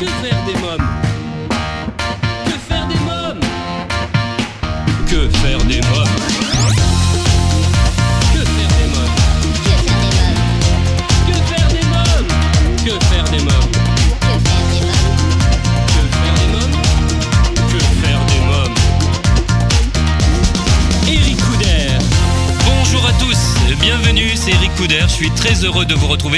Que faire des mômes?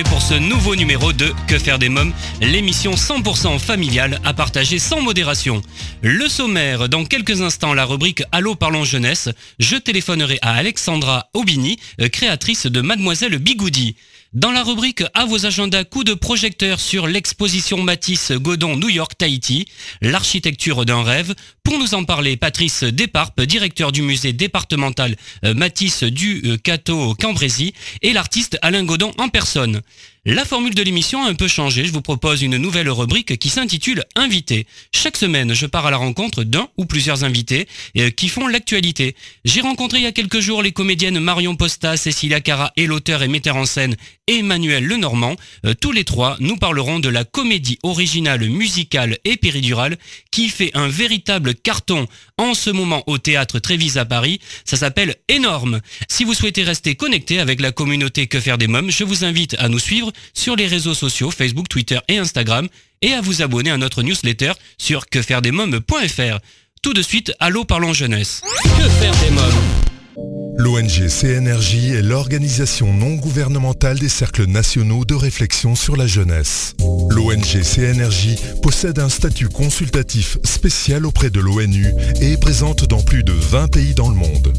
Pour ce nouveau numéro de Que faire des mômes, l'émission 100% familiale à partager sans modération. Le sommaire, dans quelques instants, la rubrique Allô parlons jeunesse. Je téléphonerai à Alexandra Aubigny, euh, créatrice de Mademoiselle Bigoudi. Dans la rubrique À vos agendas, coup de projecteur sur l'exposition Matisse Godon New York Tahiti, l'architecture d'un rêve. Pour nous en parler, Patrice Desparpes, directeur du musée départemental euh, Matisse du euh, Cateau Cambrésis, et l'artiste Alain Godon en personne. La formule de l'émission a un peu changé. Je vous propose une nouvelle rubrique qui s'intitule Invité. Chaque semaine, je pars à la rencontre d'un ou plusieurs invités euh, qui font l'actualité. J'ai rencontré il y a quelques jours les comédiennes Marion Posta, Cécilia Cara et l'auteur et metteur en scène Emmanuel Lenormand. Euh, tous les trois, nous parlerons de la comédie originale musicale et péridurale qui fait un véritable carton en ce moment au théâtre Trévise à Paris. Ça s'appelle Énorme. Si vous souhaitez rester connecté avec la communauté Que faire des mômes, je vous invite à nous suivre sur les réseaux sociaux Facebook, Twitter et Instagram et à vous abonner à notre newsletter sur quefairedesmômes.fr. Tout de suite, allô parlons jeunesse. Que faire des mômes? L'ONG CNRJ est l'organisation non gouvernementale des cercles nationaux de réflexion sur la jeunesse. L'ONG CNRJ possède un statut consultatif spécial auprès de l'ONU et est présente dans plus de 20 pays dans le monde.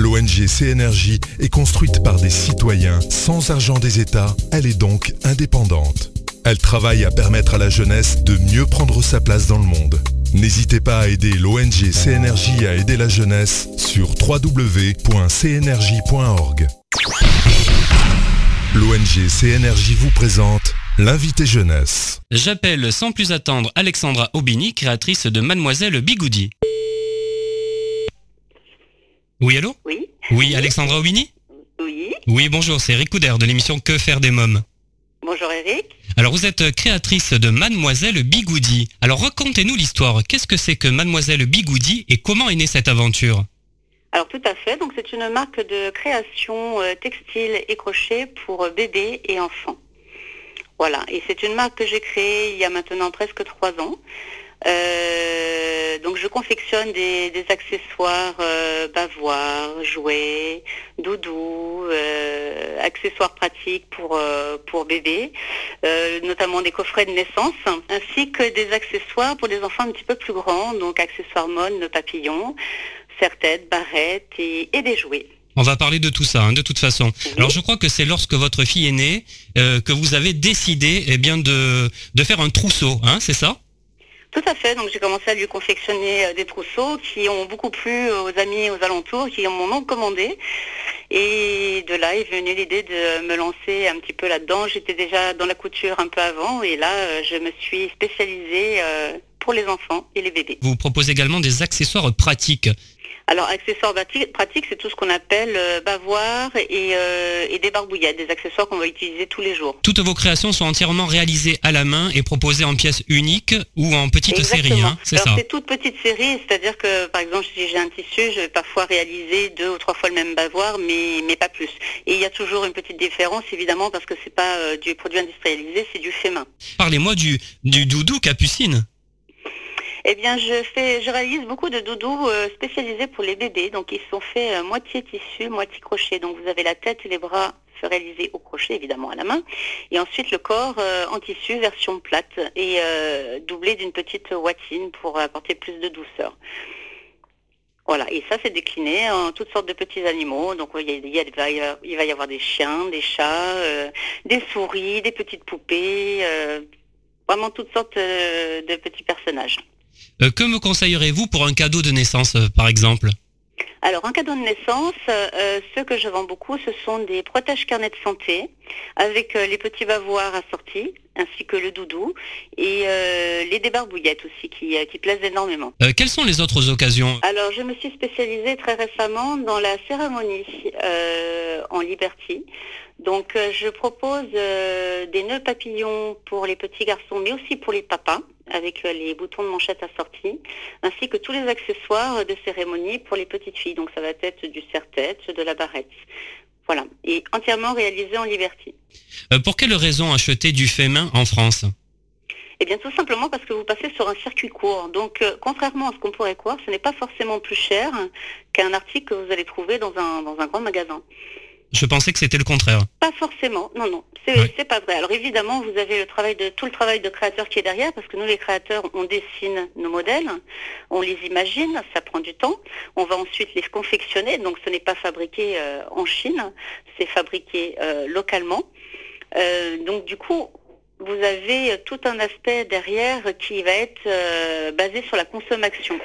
L'ONG CNRJ est construite par des citoyens sans argent des États, elle est donc indépendante. Elle travaille à permettre à la jeunesse de mieux prendre sa place dans le monde. N'hésitez pas à aider l'ONG CNRJ à aider la jeunesse sur www.cnrj.org. L'ONG CNRJ vous présente l'invité jeunesse. J'appelle sans plus attendre Alexandra Aubigny, créatrice de Mademoiselle Bigoudi. Oui, allô Oui, Oui, Alexandra Aubigny oui. Oui, bonjour, c'est Eric Couder de l'émission Que faire des mômes. Bonjour Eric. Alors vous êtes créatrice de Mademoiselle Bigoudi. Alors racontez-nous l'histoire. Qu'est-ce que c'est que Mademoiselle Bigoudi et comment est née cette aventure Alors tout à fait, donc c'est une marque de création euh, textile et crochet pour euh, bébés et enfants. Voilà, et c'est une marque que j'ai créée il y a maintenant presque trois ans. Euh, donc je confectionne des, des accessoires euh, bavoirs, jouets, doudous, euh, accessoires pratiques pour, pour bébés, notamment des coffrets de naissance, ainsi que des accessoires pour des enfants un petit peu plus grands, donc accessoires mode, papillons, serre-tête, barrettes et, et des jouets. On va parler de tout ça, hein, de toute façon. Alors je crois que c'est lorsque votre fille est née euh, que vous avez décidé eh bien, de, de faire un trousseau, hein, c'est ça? Tout à fait, donc j'ai commencé à lui confectionner euh, des trousseaux qui ont beaucoup plu aux amis aux alentours, qui m'en ont commandé. Et de là est venue l'idée de me lancer un petit peu là-dedans. J'étais déjà dans la couture un peu avant et là euh, je me suis spécialisée euh, pour les enfants et les bébés. Vous proposez également des accessoires pratiques. Alors accessoires pratiques, c'est tout ce qu'on appelle euh, bavoir et, euh, et des barbouillettes, des accessoires qu'on va utiliser tous les jours. Toutes vos créations sont entièrement réalisées à la main et proposées en pièces uniques ou en petites séries, hein, c'est Alors ça c'est toute petite série, c'est-à-dire que par exemple si j'ai un tissu, je vais parfois réaliser deux ou trois fois le même bavoir, mais, mais pas plus. Et il y a toujours une petite différence évidemment parce que c'est pas euh, du produit industrialisé, c'est du fait main. Parlez-moi du, du doudou capucine. Eh bien je fais, je réalise beaucoup de doudous euh, spécialisés pour les bébés, donc ils sont faits euh, moitié tissu, moitié crochet. Donc vous avez la tête et les bras réalisés au crochet évidemment à la main, et ensuite le corps euh, en tissu version plate et doublé d'une petite watine pour apporter plus de douceur. Voilà, et ça c'est décliné en toutes sortes de petits animaux. Donc il, il va, y avoir, des chiens, des chats, des souris, des petites poupées, vraiment toutes sortes de petits personnages. Euh, que me conseillerez-vous pour un cadeau de naissance, euh, par exemple Alors, un cadeau de naissance, euh, ce que je vends beaucoup, ce sont des protèges carnets de santé avec euh, les petits bavoirs assortis, ainsi que le doudou, et euh, les débarbouillettes aussi, qui, qui plaisent énormément. Quelles sont les autres occasions Alors, je me suis spécialisée très récemment dans la cérémonie en Liberty. Donc, je propose des nœuds papillons pour les petits garçons, mais aussi pour les papas, avec les boutons de manchette assortis, ainsi que tous les accessoires de cérémonie pour les petites filles. Donc ça va être du serre-tête, de la barrette. Voilà, et entièrement réalisé en Liberty. pour quelle raison acheter du fait main en France? Eh bien, tout simplement parce que vous passez sur un circuit court. Donc, euh, contrairement à ce qu'on pourrait croire, ce n'est pas forcément plus cher qu'un article que vous allez trouver dans un, dans un grand magasin. Je pensais que c'était le contraire. Pas forcément, non, non, c'est pas vrai. Alors évidemment, vous avez le travail de tout le travail de créateur qui est derrière, parce que nous, les créateurs, on dessine nos modèles, on les imagine, ça prend du temps. On va ensuite les confectionner, donc ce n'est pas fabriqué euh, en Chine, c'est fabriqué euh, localement. donc du coup, vous avez tout un aspect derrière qui va être euh, basé sur la consommation.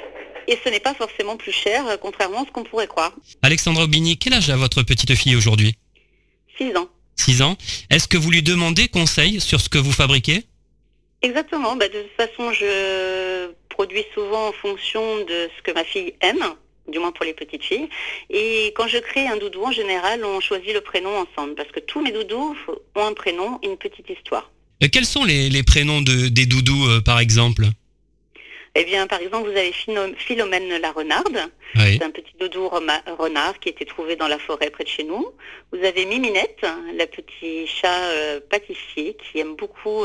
Et ce n'est pas forcément plus cher, contrairement à ce qu'on pourrait croire. Alexandra Aubigny, quel âge a votre petite fille aujourd'hui? 6 ans. 6 ans. Est-ce que vous lui demandez conseil sur ce que vous fabriquez? Exactement. Bah, de toute façon, je produis souvent en fonction de ce que ma fille aime du moins pour les petites filles. Et quand je crée un doudou, en général, on choisit le prénom ensemble, parce que tous mes doudous ont un prénom une petite histoire. Euh, quels sont les, prénoms de, des doudous, euh, par exemple eh bien, par exemple, vous avez Philomène la renarde. C'est un petit doudou renard qui était trouvé dans la forêt près de chez nous. Vous avez Miminette, la petit chat euh, pâtissier qui aime beaucoup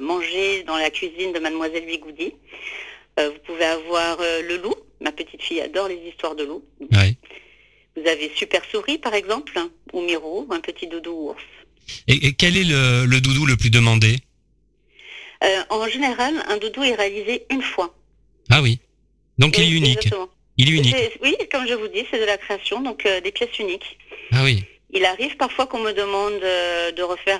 manger dans la cuisine de Mademoiselle Bigoudi. vous pouvez avoir le loup. Ma petite fille adore les histoires de loup. Vous avez Super Souris, par exemple, ou Miro, un petit doudou ours. Et, quel est le, doudou le plus demandé euh, En général, un doudou est réalisé une fois. Ah oui. Donc il est unique. Il est unique. oui, comme je vous dis, c'est de la création, donc euh, des pièces uniques. Ah oui. Il arrive parfois qu'on me demande euh, de refaire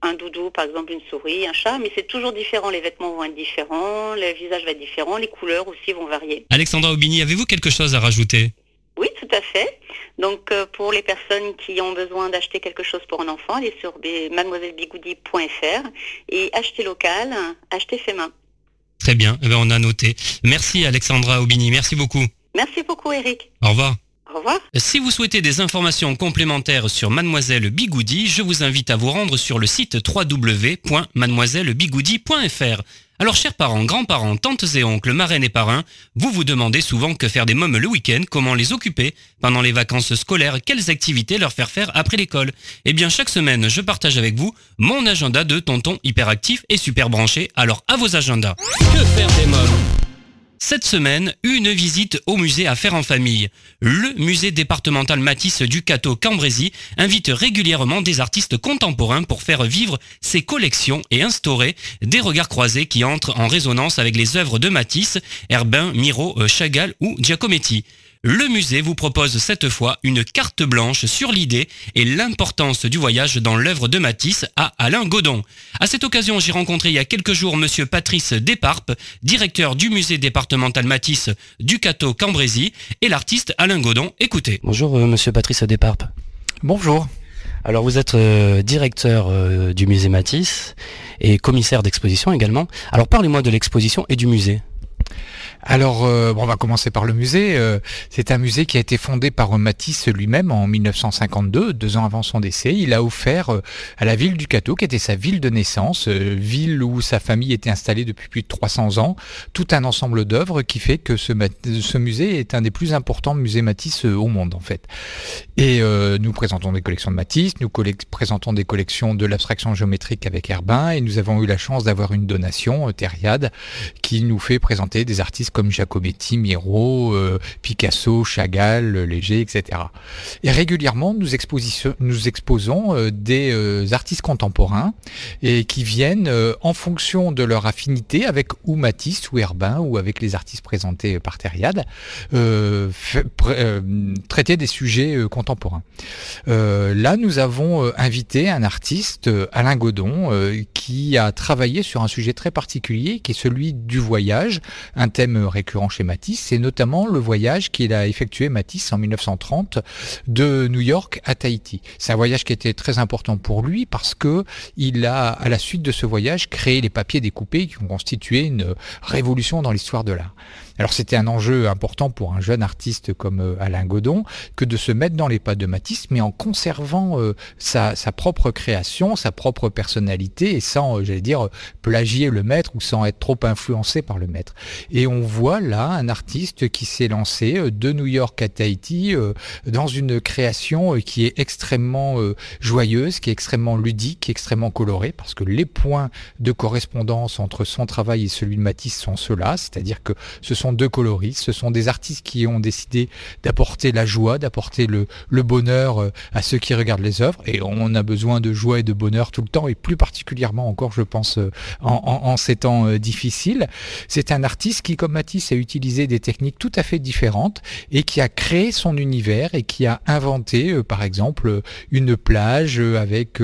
un doudou, par exemple une souris, un chat, mais c'est toujours différent. Les vêtements vont être différents, le visage va être différent, les couleurs aussi vont varier. Alexandra Aubigny, avez-vous quelque chose à rajouter? Oui, tout à fait. Donc euh, pour les personnes qui ont besoin d'acheter quelque chose pour un enfant, allez sur mademoisellebigoudi.fr et acheter local, acheter fait main. Très bien, eh ben, on a noté. Merci Alexandra Aubigny, merci beaucoup. Merci beaucoup Eric. Au revoir. Au revoir. Si vous souhaitez des informations complémentaires sur Mademoiselle Bigoudi, je vous invite à vous rendre sur le site www.mademoisellebigoudi.fr. Alors chers parents, grands-parents, tantes et oncles, marraines et parrains, vous vous demandez souvent que faire des mômes le week-end, comment les occuper pendant les vacances scolaires, quelles activités leur faire faire après l'école. Eh bien chaque semaine, je partage avec vous mon agenda de tonton hyperactif et super branché, alors à vos agendas. Que faire des mômes? Cette semaine, une visite au musée à faire en famille. Le musée départemental Matisse du Cateau-Cambrésis invite régulièrement des artistes contemporains pour faire vivre ses collections et instaurer des regards croisés qui entrent en résonance avec les œuvres de Matisse, Herbin, Miro, Chagall ou Giacometti le musée vous propose cette fois une carte blanche sur l'idée et l'importance du voyage dans l'œuvre de Matisse à Alain Godon. À cette occasion, j'ai rencontré il y a quelques jours monsieur Patrice Desparpes, directeur du musée départemental Matisse du Cateau Cambrésis et l'artiste Alain Godon. Écoutez. Bonjour euh, monsieur Patrice Desparpes. Bonjour. Alors vous êtes euh, directeur euh, du musée Matisse et commissaire d'exposition également. Alors parlez-moi de l'exposition et du musée. Alors, euh, on va commencer par le musée. Euh, c'est un musée qui a été fondé par Matisse lui-même en 1952, deux ans avant son décès. Il a offert euh, à la ville du Cateau, qui était sa ville de naissance, ville où sa famille était installée depuis plus de 300 ans, tout un ensemble d'œuvres qui fait que ce, ce, musée est un des plus importants musées Matisse au monde, en fait. Et nous présentons des collections de Matisse, nous présentons des collections de l'abstraction géométrique avec Herbin, et nous avons eu la chance d'avoir une donation, Thériade, qui nous fait présenter des artistes comme Giacometti, Miro, euh, Picasso, Chagall, Léger, etc. Et régulièrement, nous, exposons euh, des euh, artistes contemporains et qui viennent en fonction de leur affinité avec ou Matisse ou Herbin ou avec les artistes présentés par Thériade, traiter des sujets contemporains. là, nous avons invité un artiste, Alain Godon, qui a travaillé sur un sujet très particulier qui est celui du voyage, un thème récurrent chez Matisse, c'est notamment le voyage qu'il a effectué Matisse en 1930 de New York à Tahiti. C'est un voyage qui était très important pour lui parce que il a, à la suite de ce voyage, créé les papiers découpés qui ont constitué une révolution dans l'histoire de l'art. Alors c'était un enjeu important pour un jeune artiste comme euh, Alain Godon que de se mettre dans les pas de Matisse, mais en conservant euh, sa, propre création, sa propre personnalité et sans, euh, j'allais dire, plagier le maître ou sans être trop influencé par le maître. Et on voit là un artiste qui s'est lancé de New York à Tahiti dans une création qui est extrêmement joyeuse, qui est extrêmement ludique, extrêmement colorée, parce que les points de correspondance entre son travail et celui de Matisse sont ceux-là, c'est-à-dire que ce sont deux coloristes, ce sont des artistes qui ont décidé d'apporter la joie, d'apporter le, bonheur euh, à ceux qui regardent les œuvres. Et on a besoin de joie et de bonheur tout le temps, et plus particulièrement encore, je pense, euh, en, ces temps euh, difficiles. C'est un artiste qui, comme Matisse, a utilisé des techniques tout à fait différentes et qui a créé son univers et qui a inventé, par exemple, une plage avec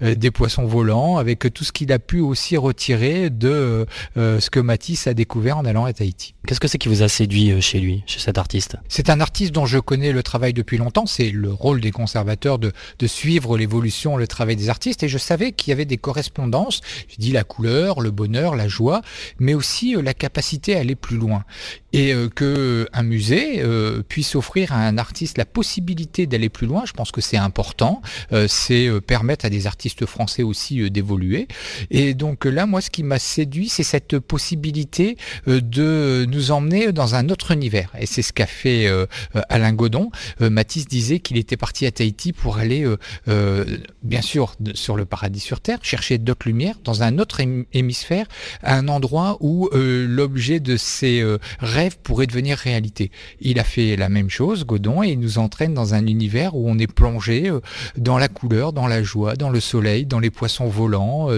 des poissons volants, avec tout ce qu'il a pu aussi retirer de ce que Matisse a découvert en allant à Tahiti. Qu'est-ce que c'est qui vous a séduit euh, chez lui, chez cet artiste? C'est un artiste dont je connais le travail depuis longtemps. C'est le rôle des conservateurs de, suivre l'évolution, le travail des artistes. Et je savais qu'il y avait des correspondances. Je dis la couleur, le bonheur, la joie, mais aussi euh, la capacité à aller plus loin. Et euh, que un musée puisse offrir à un artiste la possibilité d'aller plus loin, je pense que c'est important. c'est permettre à des artistes français aussi d'évoluer. Et donc là, moi, ce qui m'a séduit, c'est cette possibilité de nous emmener dans un autre univers. Et c'est ce qu'a fait euh, euh, Alain Godon. Euh, Matisse disait qu'il était parti à Tahiti pour aller, bien sûr, sur le paradis sur Terre, chercher d'autres lumières dans un autre hémisphère, un endroit où l'objet de ses rêves pourrait devenir réalité. Il a fait la même chose, Godon, et il nous entraîne dans un univers où on est plongé dans la couleur, dans la joie, dans le soleil, dans les poissons volants,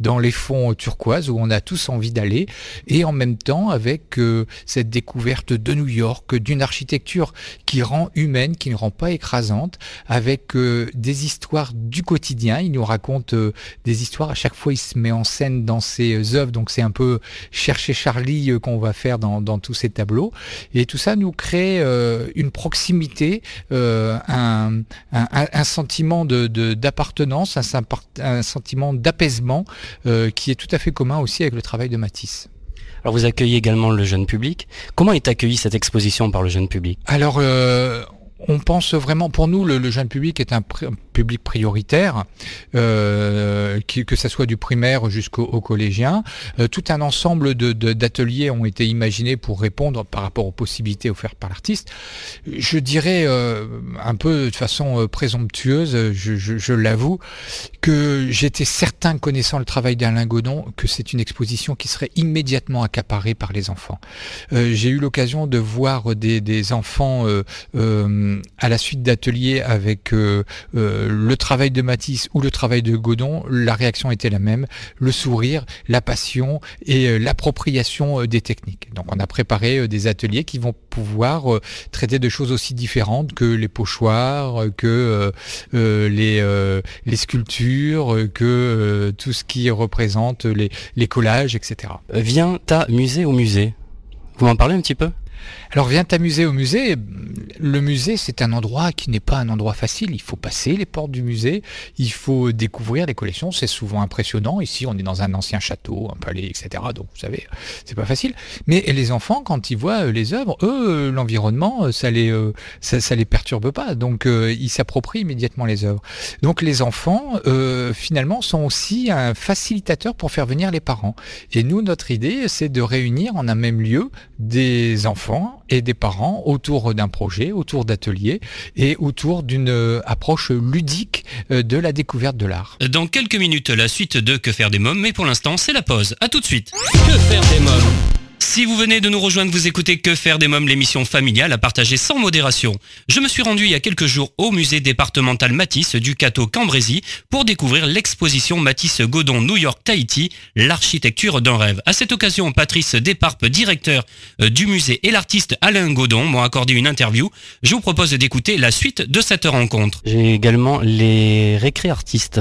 dans les fonds turquoises où on a tous envie d'aller, et en même temps avec cette découverte de New York, d'une architecture qui rend humaine, qui ne rend pas écrasante, avec euh, des histoires du quotidien. Il nous raconte euh, des histoires. À chaque fois, il se met en scène dans ses euh, œuvres. Donc, c'est un peu chercher Charlie qu'on va faire dans, tous ces tableaux. Et tout ça nous crée une proximité, un, sentiment d'appartenance, un, un, sentiment d'apaisement qui est tout à fait commun aussi avec le travail de Matisse. Alors vous accueillez également le jeune public. Comment est accueillie cette exposition par le jeune public? Alors euh, on pense vraiment, pour nous, le, jeune public est un, public prioritaire, euh, que ce soit du primaire jusqu'au collégien. Euh, tout un ensemble d'ateliers ont été imaginés pour répondre par rapport aux possibilités offertes par l'artiste. Je dirais euh, un peu de façon présomptueuse, je, l'avoue, que j'étais certain, connaissant le travail d'Alain Godon, que c'est une exposition qui serait immédiatement accaparée par les enfants. J'ai eu l'occasion de voir des, des enfants à la suite d'ateliers avec le travail de Matisse ou le travail de Godon, la réaction était la même, le sourire, la passion et euh, l'appropriation euh, des techniques. Donc on a préparé euh, des ateliers qui vont pouvoir traiter de choses aussi différentes que les pochoirs, que les, sculptures, que tout ce qui représente les collages, etc. Viens ta musée au musée. Vous m'en parlez un petit peu? Alors viens t'amuser au musée. Le musée, c'est un endroit qui n'est pas un endroit facile. Il faut passer les portes du musée, il faut découvrir les collections. C'est souvent impressionnant. Ici, on est dans un ancien château, un palais, etc. Donc vous savez, c'est pas facile. Mais les enfants, quand ils voient les œuvres, eux, l'environnement, ça les, ça, les perturbe pas. Donc ils s'approprient immédiatement les œuvres. Donc les enfants, finalement, sont aussi un facilitateur pour faire venir les parents. Et nous, notre idée, c'est de réunir en un même lieu des enfants et des parents autour d'un projet, autour d'ateliers et autour d'une euh, approche ludique euh, de la découverte de l'art. Dans quelques minutes, la suite de Que faire des mômes, mais pour l'instant, c'est la pause. À tout de suite. Que faire des mômes? Si vous venez de nous rejoindre, vous écoutez Que faire des mômes, l'émission familiale à partager sans modération. Je me suis rendu il y a quelques jours au musée départemental Matisse du Cateau Cambrésis pour découvrir l'exposition Matisse Godon New York Tahiti, l'architecture d'un rêve. À cette occasion, Patrice Desparpes, directeur euh, du musée et l'artiste Alain Godon m'ont accordé une interview. Je vous propose d'écouter la suite de cette rencontre. J'ai également les récré artistes.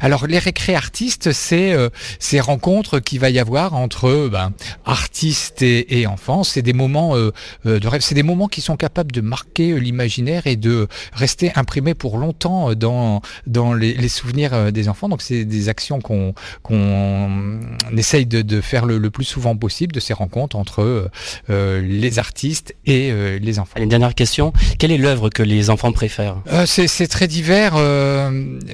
Alors les récré artistes, c'est euh, ces rencontres qu'il va y avoir entre ben, artistes artistes et, enfants. C'est des moments de rêve, c'est des moments qui sont capables de marquer l'imaginaire et de rester imprimés pour longtemps dans, dans les, souvenirs des enfants. Donc c'est des actions qu'on qu'on essaye de, faire le, plus souvent possible de ces rencontres entre les artistes et les enfants. Une dernière question, quelle est l'œuvre que les enfants préfèrent? C'est très divers,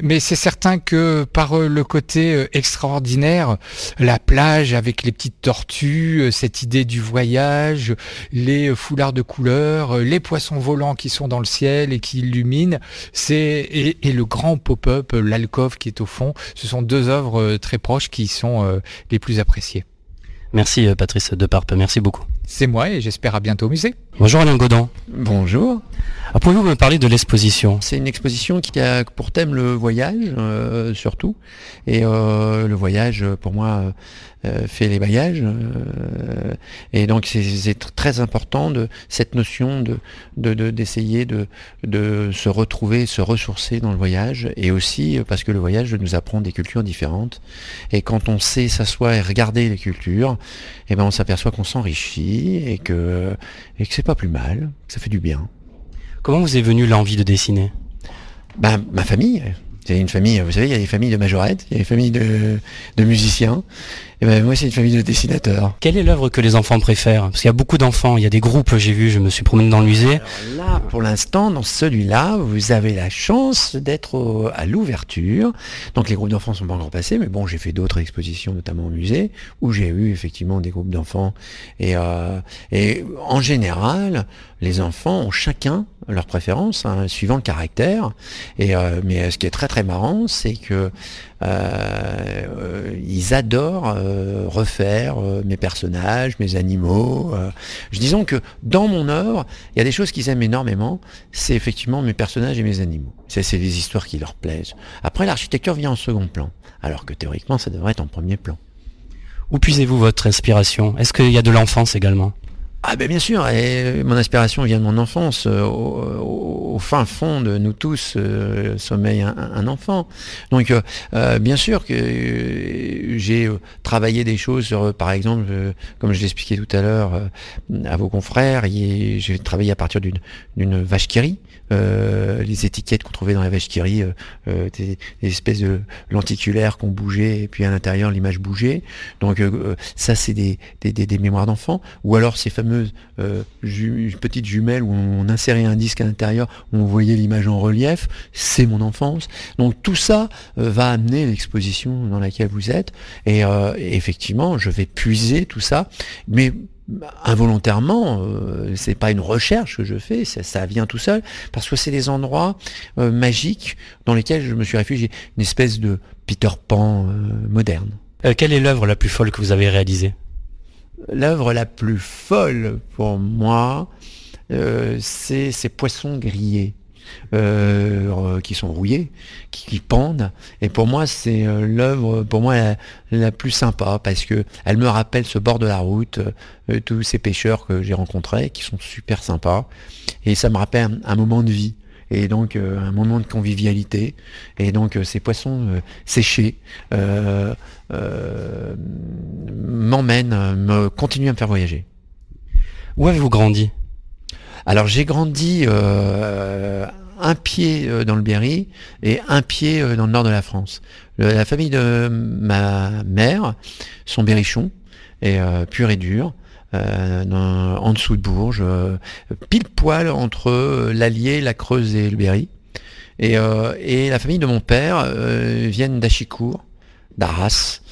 mais c'est certain que par le côté extraordinaire, la plage avec les petites tortues, cette idée du voyage, les foulards de couleurs, les poissons volants qui sont dans le ciel et qui illuminent, c'est et, le grand pop-up, l'alcove qui est au fond, ce sont deux œuvres très proches qui sont les plus appréciées. Merci Patrice Deparpe, merci beaucoup. C'est moi et j'espère à bientôt au musée. Bonjour Alain Godin. Bonjour. Ah, pouvez-vous me parler de l'exposition? C'est une exposition qui a pour thème le voyage, euh, surtout. Et euh, le voyage, pour moi, euh, fait les voyages. et donc, c'est très important de cette notion de d'essayer de, de, se retrouver, se ressourcer dans le voyage. Et aussi parce que le voyage nous apprend des cultures différentes. Et quand on sait s'asseoir et regarder les cultures, eh ben, on s'aperçoit qu'on s'enrichit et que, et que c'est pas plus mal, ça fait du bien. Comment vous est venue l'envie de dessiner? Ben, Ma famille. C'est une famille, vous savez, il y a des familles de majorettes, il y a des familles de, de musiciens. Et ben moi, c'est une famille de dessinateurs. Quelle est l'œuvre que les enfants préfèrent? Parce qu'il y a beaucoup d'enfants, il y a des groupes, j'ai vu, je me suis promené dans le musée. là, pour l'instant, dans celui-là, vous avez la chance d'être à l'ouverture. Donc les groupes d'enfants sont pas encore passés, mais bon, j'ai fait d'autres expositions, notamment au musée, où j'ai eu effectivement des groupes d'enfants. Et, euh, et en général, les enfants ont chacun leur préférence, hein, suivant le caractère. Et, euh, mais ce qui est très très marrant, c'est que euh, ils adorent euh, refaire euh, mes personnages, mes animaux. Je disons que dans mon œuvre, il y a des choses qu'ils aiment énormément. C'est effectivement mes personnages et mes animaux. C'est les histoires qui leur plaisent. Après, l'architecture vient en second plan, alors que théoriquement, ça devrait être en premier plan. Où puisez-vous votre inspiration? Est-ce qu'il y a de l'enfance également? Ah ben bien sûr, et mon inspiration vient de mon enfance. Euh, au, fin fond de nous tous euh, sommeille un, enfant. Donc euh, bien sûr que j'ai travaillé des choses sur, par exemple, comme je l'expliquais tout à l'heure à vos confrères, j'ai travaillé à partir d'une vache qui les étiquettes qu'on trouvait dans la vache qui rit, des, espèces de lenticulaires qu'on bougeait et puis à l'intérieur l'image bougeait. Donc ça c'est des, des, des mémoires d'enfants. Ou alors ces fameux euh, petite jumelle où on insérait un disque à l'intérieur, où on voyait l'image en relief, c'est mon enfance. Donc tout ça euh, va amener l'exposition dans laquelle vous êtes. Et, euh, effectivement, je vais puiser tout ça, mais involontairement, c'est pas une recherche que je fais, ça, vient tout seul, parce que c'est des endroits magiques dans lesquels je me suis réfugié, une espèce de Peter Pan moderne. quelle est l'œuvre la plus folle que vous avez réalisée? L'œuvre la plus folle pour moi, euh, c'est ces poissons grillés. Euh, qui sont rouillés, qui, pendent. Et pour moi, c'est euh, l'œuvre pour moi la, plus sympa parce que elle me rappelle ce bord de la route, tous ces pêcheurs que j'ai rencontrés, qui sont super sympas. Et ça me rappelle un moment de vie et donc un moment de convivialité. Et donc ces poissons séchés euh, m'emmène, me continue à me faire voyager. Où avez-vous grandi? Alors j'ai grandi euh, un pied euh, dans le Berry et un pied dans le nord de la France. la famille de ma mère, son berrichon, est pur et dur. En dessous de Bourges, pile poil entre l'Allier, la Creuse et le Berry. Et, et, la famille de mon père viennent d'Achicourt, d'Arras,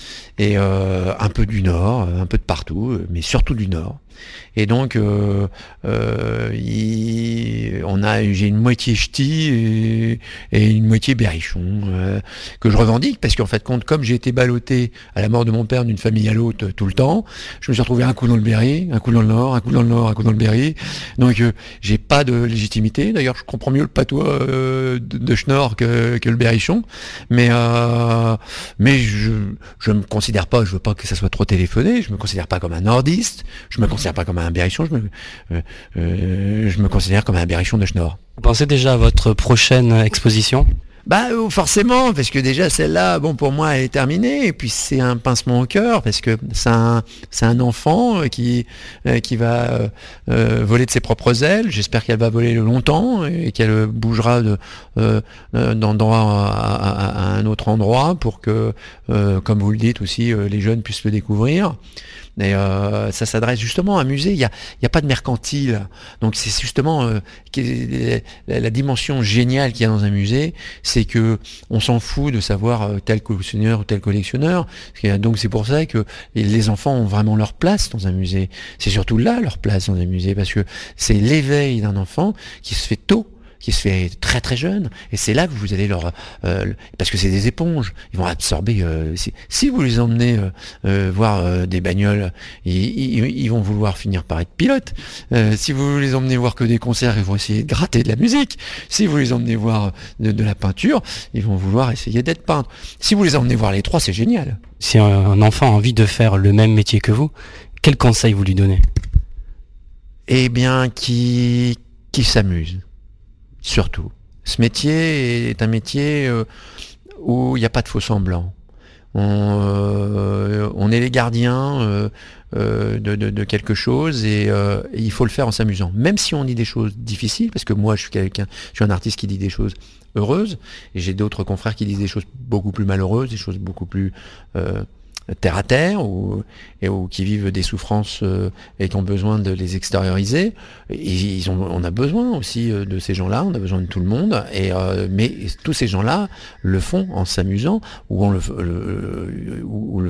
et euh, un peu du nord, un peu de partout, mais surtout du nord. Et donc, euh, euh, on a, j'ai une moitié ch'ti et, une moitié berrichon euh, que je revendique parce qu'en fait, compte, comme j'ai été ballotté à la mort de mon père d'une famille à l'autre tout le temps, je me suis retrouvé un coup dans le Berry, un coup dans le Nord, un coup dans le Nord, un coup dans le Berry. Donc, j'ai pas de légitimité. D'ailleurs, je comprends mieux le patois de, de Schnorr que, que, le berrichon, mais mais je je me considère pas, je veux pas que ça soit trop téléphoné. Je me considère pas comme un nordiste. Je me considère pas comme un berrichon, je me, euh, euh, je me considère comme un berrichon de Schnorr. Vous pensez déjà à votre prochaine exposition? Bah euh, forcément, parce que déjà celle-là, bon pour moi elle est terminée, et puis c'est un pincement au cœur, parce que c'est un, c'est un enfant euh, qui, euh, qui va voler de ses propres ailes, j'espère qu'elle va voler longtemps, et qu'elle bougera de, d'endroit à, un autre endroit pour que, comme vous le dites aussi, les jeunes puissent le découvrir. Et euh, ça s'adresse justement à un musée, il n'y a, a, pas de mercantile. Donc c'est justement euh, la, dimension géniale qu'il y a dans un musée, c'est que on s'en fout de savoir euh, tel collectionneur ou tel collectionneur. Donc c'est pour ça que les enfants ont vraiment leur place dans un musée. C'est surtout là leur place dans un musée, parce que c'est l'éveil d'un enfant qui se fait tôt qui se fait très très jeune, et c'est là que vous allez leur... Euh, parce que c'est des éponges, ils vont absorber... Euh, si, vous les emmenez euh, voir des bagnoles, ils, vont vouloir finir par être pilotes. si vous les emmenez voir que des concerts, ils vont essayer de gratter de la musique. Si vous les emmenez voir de, la peinture, ils vont vouloir essayer d'être peintre. Si vous les emmenez voir les trois, c'est génial. Si un enfant a envie de faire le même métier que vous, quel conseil vous lui donnez? Eh bien, qui, qui s'amuse surtout. Ce métier est un métier euh, où il n'y a pas de faux semblants. On, euh, est les gardiens euh, de, quelque chose et, il faut le faire en s'amusant. Même si on dit des choses difficiles, parce que moi je suis quelqu'un, je suis un artiste qui dit des choses heureuses, et j'ai d'autres confrères qui disent des choses beaucoup plus malheureuses, des choses beaucoup plus terre à terre ou, et, ou qui vivent des souffrances euh, et qui ont besoin de les extérioriser. on a besoin aussi euh, de ces gens-là, on a besoin de tout le monde. Euh, mais tous ces gens-là le font en s'amusant ou en le,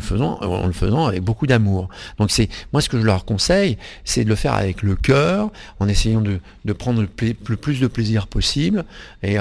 faisant, en le faisant avec beaucoup d'amour. Donc c'est moi ce que je leur conseille, c'est de le faire avec le cœur, en essayant de, prendre le, plus de plaisir possible. Et,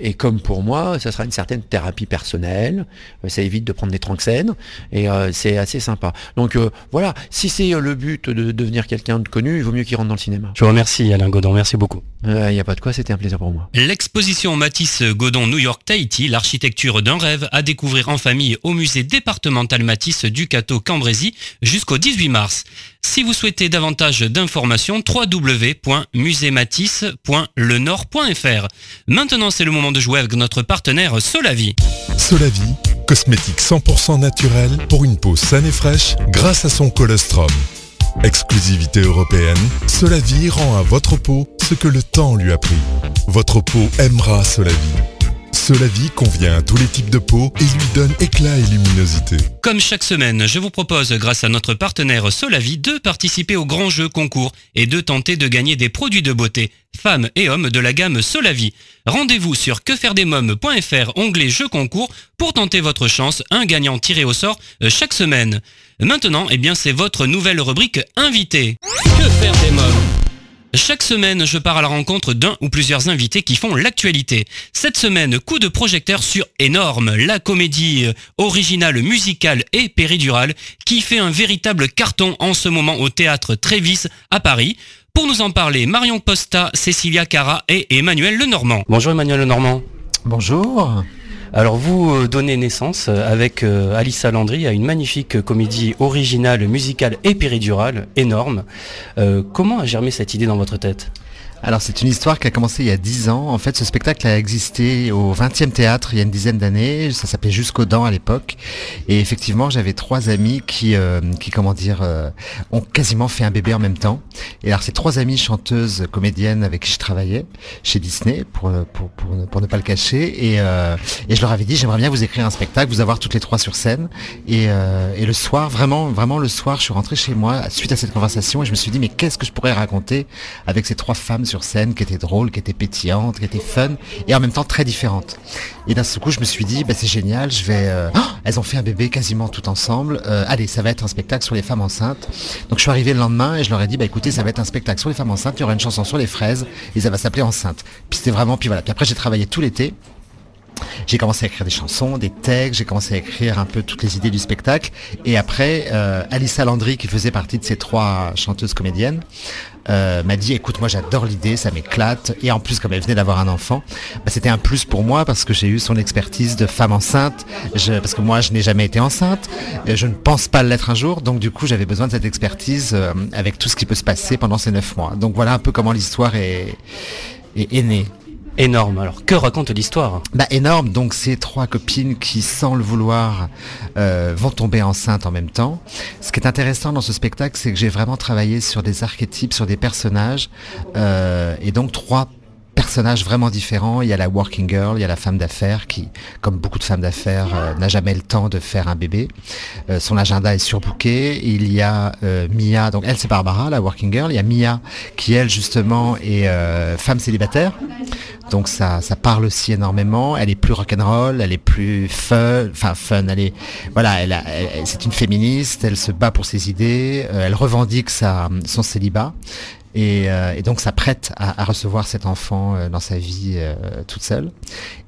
et comme pour moi, ça sera une certaine thérapie personnelle. Ça évite de prendre des tranxènes et euh, c'est assez sympa. Donc euh, voilà, si c'est euh, le but de devenir quelqu'un de connu, il vaut mieux qu'il rentre dans le cinéma. Je vous remercie Alain Godon, merci beaucoup. Il n'y a pas de quoi, c'était un plaisir pour moi. L'exposition Matisse Godon New York Tahiti, l'architecture d'un rêve, à découvrir en famille au musée départemental Matisse du Cateau Cambrésis jusqu'au 18 mars. Si vous souhaitez davantage d'informations, www.musematisse.lenord.fr. Maintenant, c'est le moment de jouer avec notre partenaire Solavi. Solavi, cosmétique 100% naturel pour une peau saine et fraîche grâce à son colostrum. Exclusivité européenne, Solavi rend à votre peau ce que le temps lui a pris. Votre peau aimera Solavi. Solavi convient à tous les types de peau et lui donne éclat et luminosité. Comme chaque semaine, je vous propose, grâce à notre partenaire Solavi, de participer au grand jeu concours et de tenter de gagner des produits de beauté, femmes et hommes de la gamme Solavi. Rendez-vous sur quefairedesmoms.fr, onglet jeu concours, pour tenter votre chance, un gagnant tiré au sort euh, chaque semaine. Maintenant, eh bien, c'est votre nouvelle rubrique invité. Que faire des mômes? Chaque semaine, je pars à la rencontre d'un ou plusieurs invités qui font l'actualité. Cette semaine, coup de projecteur sur Énorme, la comédie euh, originale, musicale et péridurale qui fait un véritable carton en ce moment au théâtre Trévis à Paris. Pour nous en parler, Marion Posta, Cécilia Cara et Emmanuel Lenormand. Bonjour Emmanuel Lenormand. Bonjour. Alors vous euh, donnez naissance euh, avec euh, Alissa Landry à une magnifique comédie originale, musicale et péridurale, énorme. comment a germé cette idée dans votre tête? Alors c'est une histoire qui a commencé il y a 10 ans. En fait, ce spectacle a existé au 20e théâtre il y a une dizaine d'années. Ça s'appelait Jusqu'aux dents à l'époque. Et effectivement, j'avais trois amis qui, euh, qui comment dire, euh, ont quasiment fait un bébé en même temps. Et alors ces trois amies chanteuses, comédiennes avec qui je travaillais chez Disney, pour, pour, pour, ne pas le cacher. Et, euh, et je leur avais dit, j'aimerais bien vous écrire un spectacle, vous avoir toutes les trois sur scène. Et, et le soir, vraiment, vraiment le soir, je suis rentré chez moi suite à cette conversation et je me suis dit, mais qu'est-ce que je pourrais raconter avec ces trois femmes scène, qui était drôle, qui était pétillante, qui était fun, et en même temps très différente. Et d'un seul coup, je me suis dit, bah, c'est génial, je vais... Euh, oh, elles ont fait un bébé quasiment tout ensemble. Euh, allez, ça va être un spectacle sur les femmes enceintes. Donc je suis arrivé le lendemain et je leur ai dit, bah écoutez, ça va être un spectacle sur les femmes enceintes, il y aura une chanson sur les fraises, et ça va s'appeler Enceinte. Puis c'était vraiment... Puis voilà. Puis après, j'ai travaillé tout l'été. J'ai commencé à écrire des chansons, des textes, j'ai commencé à écrire un peu toutes les idées du spectacle. Et après, euh, Alissa Landry, qui faisait partie de ces trois chanteuses comédiennes, euh, m'a dit écoute moi j'adore l'idée, ça m'éclate et en plus comme elle venait d'avoir un enfant, bah, c'était un plus pour moi parce que j'ai eu son expertise de femme enceinte, parce que moi je n'ai jamais été enceinte, je ne pense pas l'être un jour, donc du coup j'avais besoin de cette expertise euh, avec tout ce qui peut se passer pendant ces neuf mois. Donc voilà un peu comment l'histoire est, est, est née. Énorme. Alors que raconte l'histoire? Bah énorme. Donc ces trois copines qui, sans le vouloir, euh, vont tomber enceintes en même temps. Ce qui est intéressant dans ce spectacle, c'est que j'ai vraiment travaillé sur des archétypes, sur des personnages, euh, et donc trois personnages vraiment différents. Il y a la working girl, il y a la femme d'affaires qui, comme beaucoup de femmes d'affaires, euh, n'a jamais le temps de faire un bébé. Euh, son agenda est surbooké. Il y a euh, Mia, donc elle c'est Barbara, la working girl. Il y a Mia qui elle justement est femme célibataire. Donc ça, ça parle aussi énormément. Elle est plus rock'n'roll, elle est plus fun, enfin fun. Elle est, voilà, elle, c'est une féministe. Elle se bat pour ses idées. elle revendique sa, son célibat. Euh, et, donc ça prête à, recevoir cet enfant euh, dans sa vie euh, toute seule.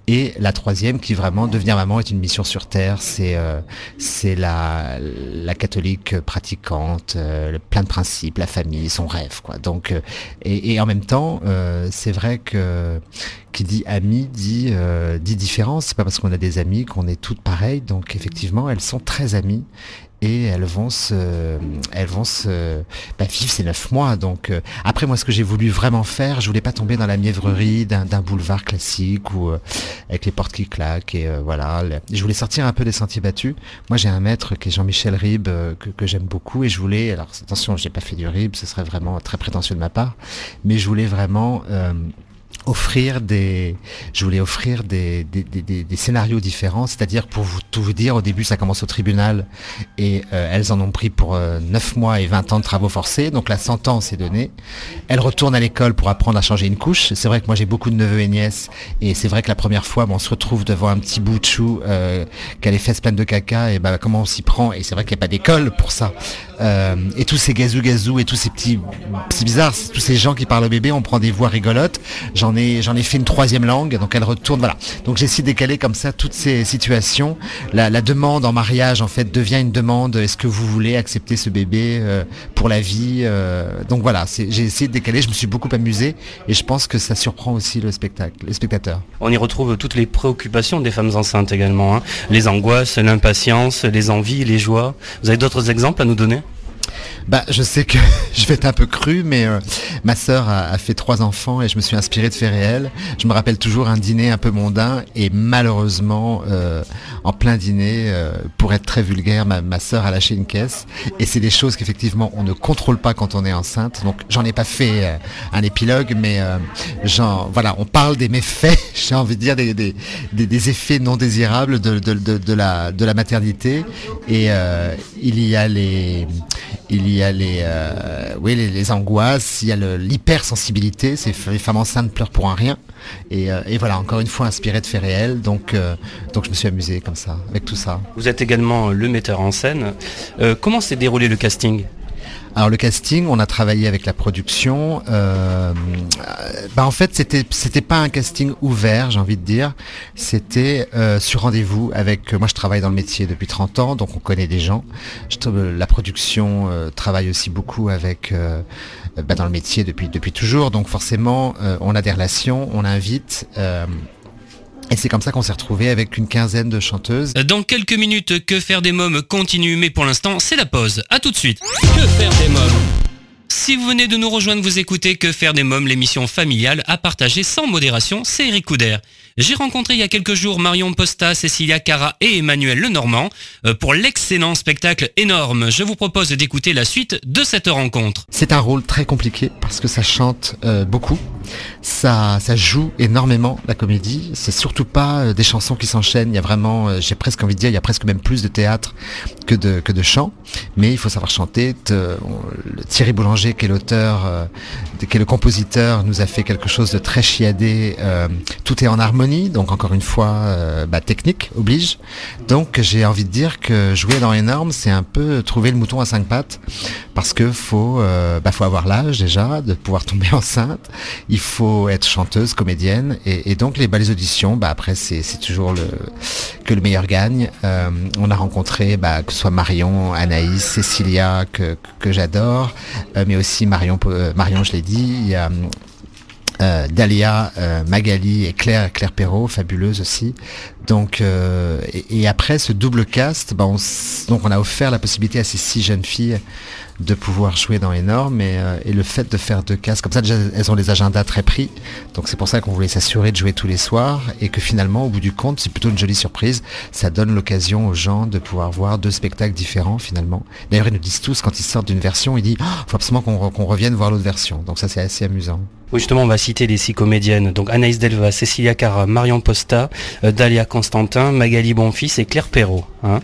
Et la troisième, qui vraiment devenir maman, est une mission sur terre. C'est c'est la, la catholique pratiquante, plein de principes, la famille, son rêve, quoi. Donc et, et en même temps, c'est vrai que qui dit ami dit dit différence. C'est pas parce qu'on a des amis qu'on est toutes pareilles. Donc effectivement, elles sont très amies et elles vont se, elles vont se bah, vivre ces neuf mois. Donc euh, après moi, ce que j'ai voulu vraiment faire, je voulais pas tomber dans la mièvrerie d'un boulevard classique ou euh, avec les portes qui claquent et euh, voilà. Je voulais sortir un peu des sentiers battus. Moi, j'ai un maître qui est Jean-Michel Ribes que, que j'aime beaucoup et je voulais. Alors attention, j'ai pas fait du Ribes, ce serait vraiment très prétentieux de ma part, mais je voulais vraiment offrir des, je voulais offrir des, des, des, des scénarios différents, c'est-à-dire pour vous tout vous dire, au début ça commence au tribunal et euh, elles en ont pris pour euh, 9 mois et 20 ans de travaux forcés, donc la sentence est donnée. Elles retournent à l'école pour apprendre à changer une couche. C'est vrai que moi j'ai beaucoup de neveux et nièces et c'est vrai que la première fois on se retrouve devant un petit bout de chou euh, qui a les fesses pleines de caca et bah comment on s'y prend et c'est vrai qu'il n'y a pas d'école pour ça. Euh, et tous ces gazou gazou et tous ces petits, petits bizarres, tous ces gens qui parlent au bébé, on prend des voix rigolotes. J'en ai, j'en ai fait une troisième langue, donc elle retourne, voilà. Donc j'essaie de décaler comme ça toutes ces situations. La, demande en mariage, en fait, devient une demande. Est-ce que vous voulez accepter ce bébé euh, pour la vie euh, Donc voilà, j'ai essayé de décaler. Je me suis beaucoup amusé et je pense que ça surprend aussi le spectacle, les spectateurs. On y retrouve toutes les préoccupations des femmes enceintes également, hein. les angoisses, l'impatience, les envies, les joies. Vous avez d'autres exemples à nous donner? Bah, je sais que je vais être un peu cru, mais euh, ma sœur a, fait trois enfants et je me suis inspiré de faits réels. Je me rappelle toujours un dîner un peu mondain et malheureusement, euh, en plein dîner, euh, pour être très vulgaire, ma, sœur a lâché une caisse. Et c'est des choses qu'effectivement on ne contrôle pas quand on est enceinte. Donc j'en ai pas fait un épilogue, mais voilà, on parle des méfaits, j'ai envie de dire des, effets non désirables de, la, de la maternité. Et il y a les il y a les, euh, oui, les, angoisses, il y a l'hypersensibilité, les femmes enceintes pleurent pour un rien. Et, euh, voilà, encore une fois inspiré de faits réels, donc, euh, donc je me suis amusé comme ça, avec tout ça. Vous êtes également le metteur en scène. comment s'est déroulé le casting? Alors le casting, on a travaillé avec la production. Euh, bah en fait, c'était c'était pas un casting ouvert, j'ai envie de dire. C'était euh, sur rendez-vous avec. Moi, je travaille dans le métier depuis 30 ans, donc on connaît des gens. la production euh, travaille aussi beaucoup avec bah, dans le métier depuis depuis toujours, donc forcément, on a des relations, on invite. Et c'est comme ça qu'on s'est retrouvé avec une quinzaine de chanteuses. Dans quelques minutes, Que faire des mômes continue, mais pour l'instant, c'est la pause. A tout de suite. Que faire des mômes si vous venez de nous rejoindre, vous écoutez Que faire des mômes, l'émission familiale à partager sans modération, c'est Eric Couder. J'ai rencontré il y a quelques jours Marion Posta, Cécilia Cara et Emmanuel Lenormand euh, pour l'excellent spectacle énorme. Je vous propose d'écouter la suite de cette rencontre. C'est un rôle très compliqué parce que ça chante euh, beaucoup, ça, joue énormément la comédie. C'est surtout pas euh, des chansons qui s'enchaînent. Il y a vraiment, j'ai presque envie de dire, il y a presque même plus de théâtre que de que de chant. Mais il faut savoir chanter. Thierry Boulanger, qui est l'auteur, qui est le compositeur, nous a fait quelque chose de très chiadé. tout est en harmonie donc encore une fois, euh, bah, technique oblige. Donc j'ai envie de dire que jouer dans énorme, c'est un peu trouver le mouton à cinq pattes, parce que faut, euh, bah, faut avoir l'âge déjà de pouvoir tomber enceinte. Il faut être chanteuse, comédienne, et, donc les, bah, les auditions, bah, après c'est toujours le que le meilleur gagne. Euh, on a rencontré bah, que ce soit Marion, Anaïs, Cécilia que, que j'adore, mais aussi Marion, Marion je l'ai dit. Euh, Dalia, euh, Magali et Claire, Claire Perrault, fabuleuse aussi. Donc, euh, et, après ce double cast, bah, on, donc on a offert la possibilité à ces six jeunes filles de pouvoir jouer dans les normes et, euh, et, le fait de faire deux castes comme ça elles ont les agendas très pris. Donc c'est pour ça qu'on voulait s'assurer de jouer tous les soirs et que finalement au bout du compte c'est plutôt une jolie surprise. Ça donne l'occasion aux gens de pouvoir voir deux spectacles différents finalement. D'ailleurs ils nous disent tous quand ils sortent d'une version ils disent oh, faut absolument qu'on revienne voir l'autre version. Donc ça c'est assez amusant justement, on va citer les six comédiennes. Donc Anaïs Delva, Cécilia Cara, Marion Posta, euh, Dalia Constantin, Magali Bonfils et Claire Perrault. Hein.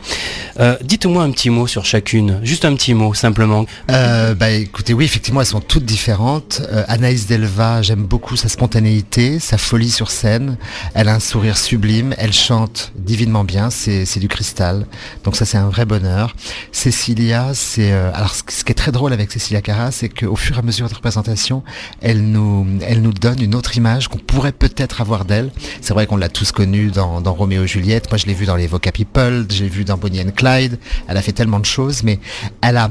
Euh, dites-moi un petit mot sur chacune, juste un petit mot simplement. Euh, bah écoutez, oui, effectivement, elles sont toutes différentes. Anaïs Delva, j'aime beaucoup sa spontanéité, sa folie sur scène. Elle a un sourire sublime, elle chante divinement bien, c'est du cristal. Donc ça, c'est un vrai bonheur. Cécilia, c'est alors ce qui est très drôle avec Cécilia Cara, c'est qu'au fur et à mesure de représentation, elle nous elle nous donne une autre image qu'on pourrait peut-être avoir d'elle. C'est vrai qu'on l'a tous connue dans, Roméo et Juliette. Moi, je l'ai vue dans les Voca People, j'ai vu dans Bonnie and Clyde. Elle a fait tellement de choses, mais elle a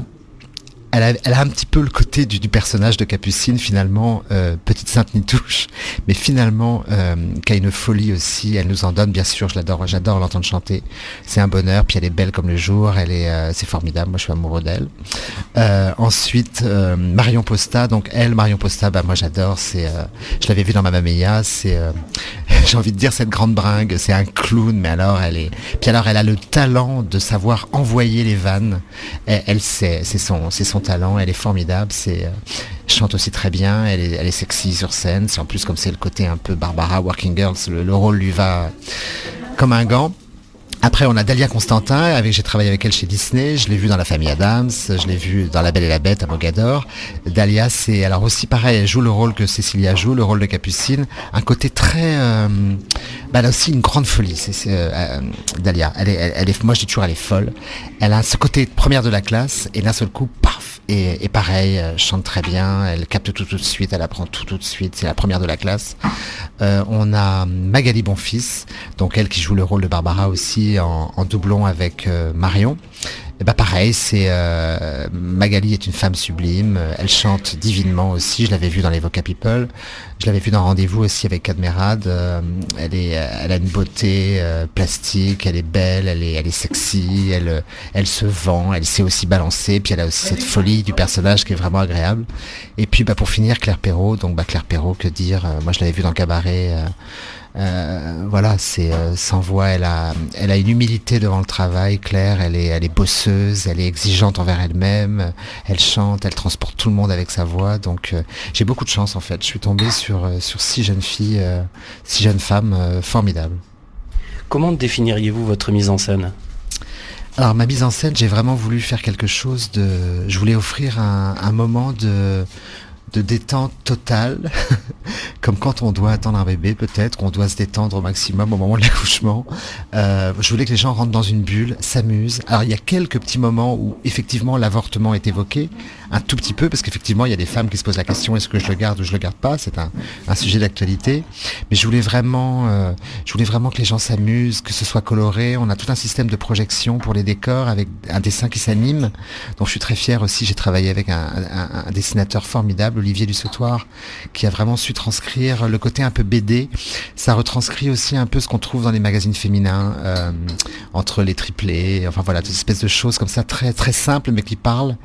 elle a, un petit peu le côté du, personnage de Capucine finalement, euh, petite sainte Nitouche, mais finalement euh, qui a une folie aussi. Elle nous en donne, bien sûr. Je l'adore, j'adore l'entendre chanter. C'est un bonheur. Puis elle est belle comme le jour. Elle est, euh, c'est formidable. Moi, je suis amoureux d'elle. ensuite, Marion Posta. Donc elle, Marion Posta, bah moi j'adore. C'est, je l'avais vu dans Mamma Mia. C'est, j'ai envie de dire cette grande bringue. C'est un clown, mais alors elle est. Puis alors elle a le talent de savoir envoyer les vannes. Elle, elle sait, c'est son, c'est son talent, elle est formidable, c'est, euh, chante aussi très bien, elle est, elle est sexy sur scène, c'est en plus comme c'est le côté un peu Barbara, Working Girls, le rôle lui va comme un gant. Après, on a Dalia Constantin, avec j'ai travaillé avec elle chez Disney, je l'ai vue dans La Famille Adams, je l'ai vue dans La Belle et la Bête à Mogador. Dalia, c'est alors aussi pareil, elle joue le rôle que Cécilia joue, le rôle de Capucine, un côté très, euh, bah, elle a aussi une grande folie. C'est euh, euh, Dalia, elle est, elle, est, moi je dis toujours, elle est folle. Elle a ce côté première de la classe et d'un seul coup, paf, et, pareil, elle chante très bien, elle capte tout tout de suite, elle apprend tout tout de suite, c'est la première de la classe. on a Magali Bonfils, donc elle qui joue le rôle de Barbara aussi en, doublon avec euh, Marion. Bah pareil, c'est euh, Magali est une femme sublime, elle chante divinement aussi, je l'avais vue dans les Voca People, je l'avais vue dans Rendez-vous aussi avec Cadmerade, euh, elle, est, elle a une beauté plastique, elle est belle, elle est, elle est sexy, elle, elle se vend, elle sait aussi balancer, puis elle a aussi cette folie du personnage qui est vraiment agréable. Et puis bah, pour finir, Claire Perrault, donc bah, Claire Perrault, que dire, moi je l'avais vue dans le cabaret euh, voilà, c'est euh, sans voix. Elle a, elle a une humilité devant le travail, claire. Elle est, elle est bosseuse, elle est exigeante envers elle-même. Elle chante, elle transporte tout le monde avec sa voix. Donc, euh, j'ai beaucoup de chance en fait. Je suis tombé sur sur six jeunes filles, six jeunes femmes formidables. Comment définiriez-vous votre mise en scène? Alors ma mise en scène, j'ai vraiment voulu faire quelque chose de. Je voulais offrir un moment de de détente totale, comme quand on doit attendre un bébé peut-être, on doit se détendre au maximum au moment de l'accouchement. Euh, je voulais que les gens rentrent dans une bulle, s'amusent. Alors il y a quelques petits moments où effectivement l'avortement est évoqué, un tout petit peu, parce qu'effectivement il y a des femmes qui se posent la question est-ce que je le garde ou je le garde pas, c'est un, sujet d'actualité. Mais je voulais vraiment, euh, je voulais vraiment que les gens s'amusent, que ce soit coloré. On a tout un système de projection pour les décors avec un dessin qui s'anime. Donc je suis très fier aussi, j'ai travaillé avec un, dessinateur formidable Olivier du Sautoir, qui a vraiment su transcrire le côté un peu BD. Ça retranscrit aussi un peu ce qu'on trouve dans les magazines féminins, euh, entre les triplés, enfin voilà, toutes espèces de choses comme ça, très très simples mais qui parlent.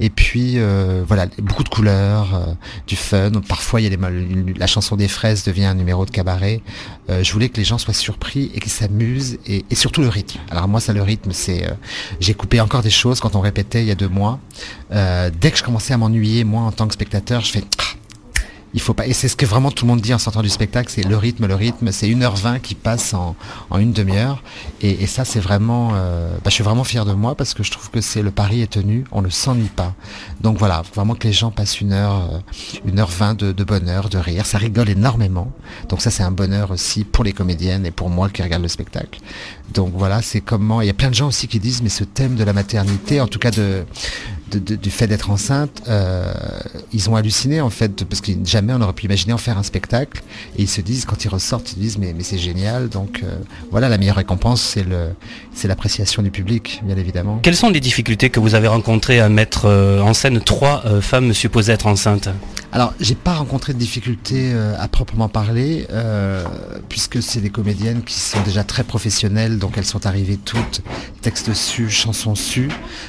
Et puis euh, voilà, beaucoup de couleurs, euh, du fun. Parfois, il y a la chanson des fraises devient un numéro de cabaret. je voulais que les gens soient surpris et qu'ils s'amusent et, et, surtout le rythme. Alors moi, ça le rythme, c'est j'ai coupé encore des choses quand on répétait il y a deux mois. dès que je commençais à m'ennuyer, moi en tant que spectateur, je fais il faut pas. Et c'est ce que vraiment tout le monde dit en sortant du spectacle, c'est le rythme, le rythme. C'est 1h20 qui passe en, une demi-heure. Et, ça, c'est vraiment. Euh, bah, je suis vraiment fier de moi parce que je trouve que c'est le pari est tenu, on ne s'ennuie pas. Donc voilà, vraiment que les gens passent une heure, euh, une heure vingt de, bonheur, de rire. Ça rigole énormément. Donc ça, c'est un bonheur aussi pour les comédiennes et pour moi qui regarde le spectacle. Donc voilà, c'est comment. Il y a plein de gens aussi qui disent, mais ce thème de la maternité, en tout cas de du fait d'être enceinte, euh, ils ont halluciné en fait, parce que jamais on aurait pu imaginer en faire un spectacle. Et ils se disent, quand ils ressortent, ils disent, mais, mais c'est génial. Donc euh, voilà, la meilleure récompense, c'est l'appréciation du public, bien évidemment. Quelles sont les difficultés que vous avez rencontrées à mettre euh, en scène trois femmes supposées être enceintes? Alors, j'ai pas rencontré de difficultés euh, à proprement parler, euh, puisque c'est des comédiennes qui sont déjà très professionnelles, donc elles sont arrivées toutes, texte su, chansons su.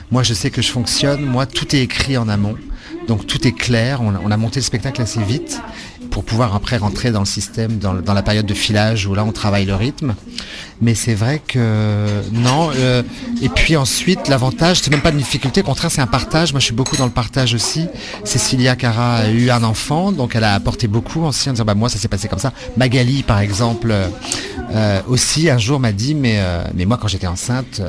Moi, je sais que je fonctionne, moi, tout est écrit en amont, donc tout est clair, on a monté le spectacle assez vite pour pouvoir après rentrer dans le système, dans, la période de filage où là on travaille le rythme. Mais c'est vrai que non. euh, et puis ensuite, l'avantage, c'est même pas une difficulté, au contraire, c'est un partage. Moi, je suis beaucoup dans le partage aussi. Cécilia Cara a eu un enfant, donc elle a apporté beaucoup aussi en disant, bah moi, ça s'est passé comme ça. Magali, par exemple, euh, euh, aussi un jour m'a dit, mais mais moi, quand j'étais enceinte,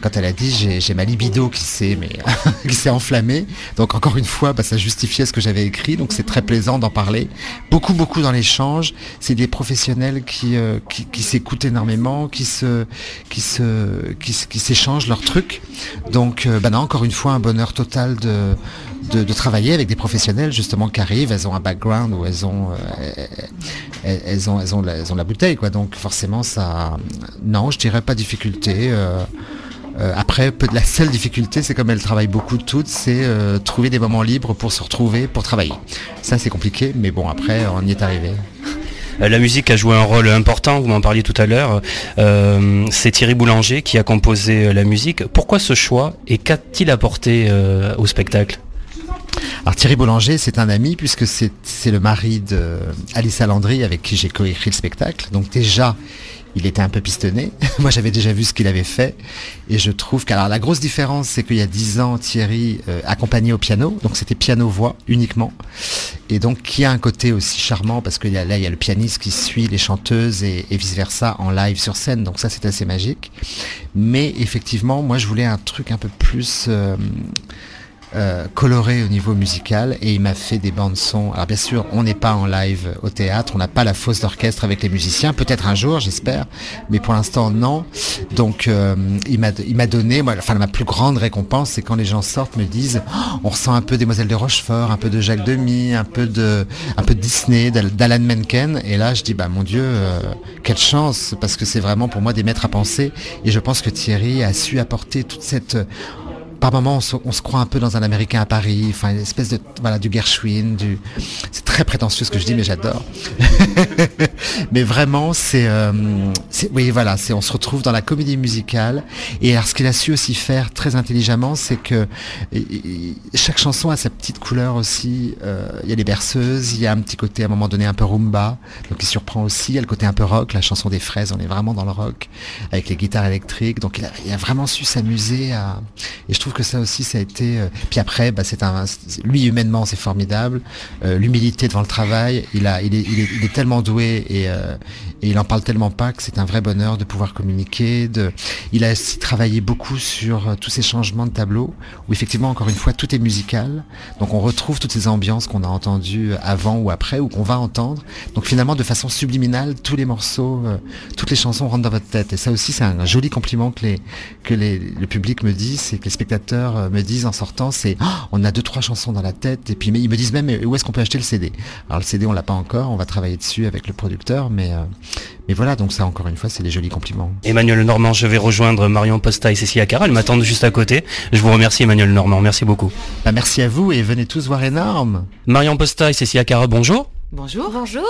quand elle a dit, j'ai ma libido qui s'est mais qui s'est enflammée. Donc encore une fois, bah, ça justifiait ce que j'avais écrit. Donc c'est très plaisant d'en parler. Beaucoup, beaucoup dans l'échange. C'est des professionnels qui euh, qui, qui s'écoutent énormément, qui se qui se qui, s'échangent leurs trucs. Donc euh, bah encore une fois, un bonheur total de de, travailler avec des professionnels justement qui arrivent, elles ont un background où elles ont, euh, elles ont, elles ont, la, elles ont la bouteille quoi. Donc forcément ça, non, je dirais pas difficulté. Euh, après, la seule difficulté, c'est comme elles travaillent beaucoup toutes, c'est euh, trouver des moments libres pour se retrouver, pour travailler. Ça, c'est compliqué, mais bon, après, on y est arrivé. Euh, La musique a joué un rôle important, vous m'en parliez tout à l'heure. Euh, c'est Thierry Boulanger qui a composé la musique. Pourquoi ce choix et qu'a-t-il apporté euh, au spectacle? Alors Thierry Boulanger, c'est un ami puisque c'est le mari de Alice Landry avec qui j'ai coécrit le spectacle. Donc déjà, il était un peu pistonné. Moi, j'avais déjà vu ce qu'il avait fait. Et je trouve qu'alors la grosse différence, c'est qu'il y a dix ans, Thierry euh, accompagnait au piano. Donc c'était piano-voix uniquement. Et donc qui a un côté aussi charmant parce que là, il y a le pianiste qui suit les chanteuses et, vice-versa en live sur scène. Donc ça, c'est assez magique. Mais effectivement, moi, je voulais un truc un peu plus... euh, euh, coloré au niveau musical et il m'a fait des bandes son. Alors bien sûr, on n'est pas en live au théâtre, on n'a pas la fosse d'orchestre avec les musiciens, peut-être un jour, j'espère, mais pour l'instant non. Donc euh, il m'a donné, enfin ma plus grande récompense, c'est quand les gens sortent me disent, Oh, on ressent un peu Demoiselle de Rochefort, un peu de Jacques Demy, un peu de un peu de Disney, d'Al- d'Alan Menken, et là je dis bah mon Dieu, euh, quelle chance, parce que c'est vraiment pour moi des maîtres à penser, et je pense que Thierry a su apporter toute cette par moments, on se, on se croit un peu dans un Américain à Paris, enfin une espèce de voilà du Gershwin, du c'est très prétentieux ce que je dis, mais j'adore. mais vraiment, c'est euh, oui voilà, c'est on se retrouve dans la comédie musicale. Et alors ce qu'il a su aussi faire très intelligemment, c'est que chaque chanson a sa petite couleur aussi. Euh, Il y a les berceuses, il y a un petit côté à un moment donné un peu rumba, donc il surprend aussi. Il y a le côté un peu rock, la chanson des fraises, on est vraiment dans le rock avec les guitares électriques. Donc il a, vraiment su s'amuser et je trouve que ça aussi, ça a été. euh, Puis après, bah, c'est un. Lui humainement, c'est formidable. Euh, L'humilité devant le travail, il a, il est, il est, tellement doué et, euh, et il en parle tellement pas que c'est un vrai bonheur de pouvoir communiquer. De, il a aussi travaillé beaucoup sur tous ces changements de tableau où effectivement, encore une fois, tout est musical. Donc on retrouve toutes ces ambiances qu'on a entendues avant ou après ou qu'on va entendre. Donc finalement, de façon subliminale, tous les morceaux, toutes les chansons rentrent dans votre tête. Et ça aussi, c'est un joli compliment que les que les, le public me dit, c'est que les spectateurs euh, me disent en sortant, c'est Oh, on a deux trois chansons dans la tête. Et puis mais ils me disent même mais où est-ce qu'on peut acheter le CD Alors le CD on l'a pas encore, on va travailler dessus avec le producteur, mais euh, mais voilà donc ça encore une fois c'est des jolis compliments. Emmanuel Normand, je vais rejoindre Marion Posta et Cécilia Cara. Elles m'attendent juste à côté. Je vous remercie Emmanuel Normand, merci beaucoup. Bah, merci à vous et venez tous voir énorme. Marion Posta et Cécilia Cara, bonjour. Bonjour. Bonjour.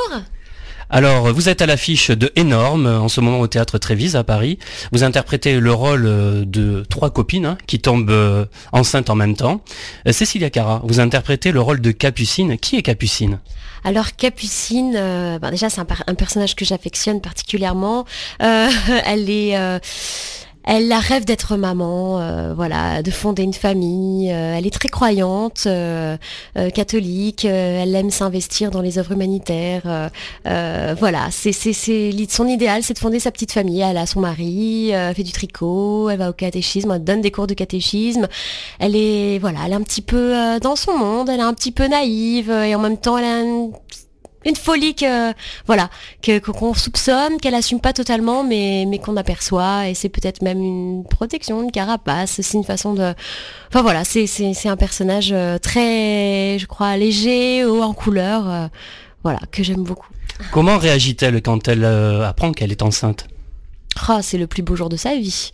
Alors, vous êtes à l'affiche de Énorme, en ce moment au Théâtre Trévise à Paris. Vous interprétez le rôle euh, de trois copines hein, qui tombent euh, enceintes en même temps. Euh, Cécilia Cara, vous interprétez le rôle de Capucine. Qui est Capucine? Alors Capucine, bah, déjà c'est un, un personnage que j'affectionne particulièrement. Elle est, elle a rêve d'être maman, euh, voilà, de fonder une famille. euh, elle est très croyante, euh, catholique. elle aime s'investir dans les œuvres humanitaires. voilà, c'est son idéal, c'est de fonder sa petite famille. Elle a son mari, fait du tricot, elle va au catéchisme, elle donne des cours de catéchisme. Elle est voilà, elle est un petit peu dans son monde, elle est un petit peu naïve et en même temps elle a une, une folie que voilà que qu'on soupçonne, qu'elle assume pas totalement, mais mais qu'on aperçoit et c'est peut-être même une protection, une carapace, c'est une façon de, enfin voilà, c'est c'est c'est un personnage euh, très, je crois, léger, haut en couleur, euh, voilà que j'aime beaucoup. Comment réagit-elle quand elle euh, apprend qu'elle est enceinte? Ah, c'est le plus beau jour de sa vie.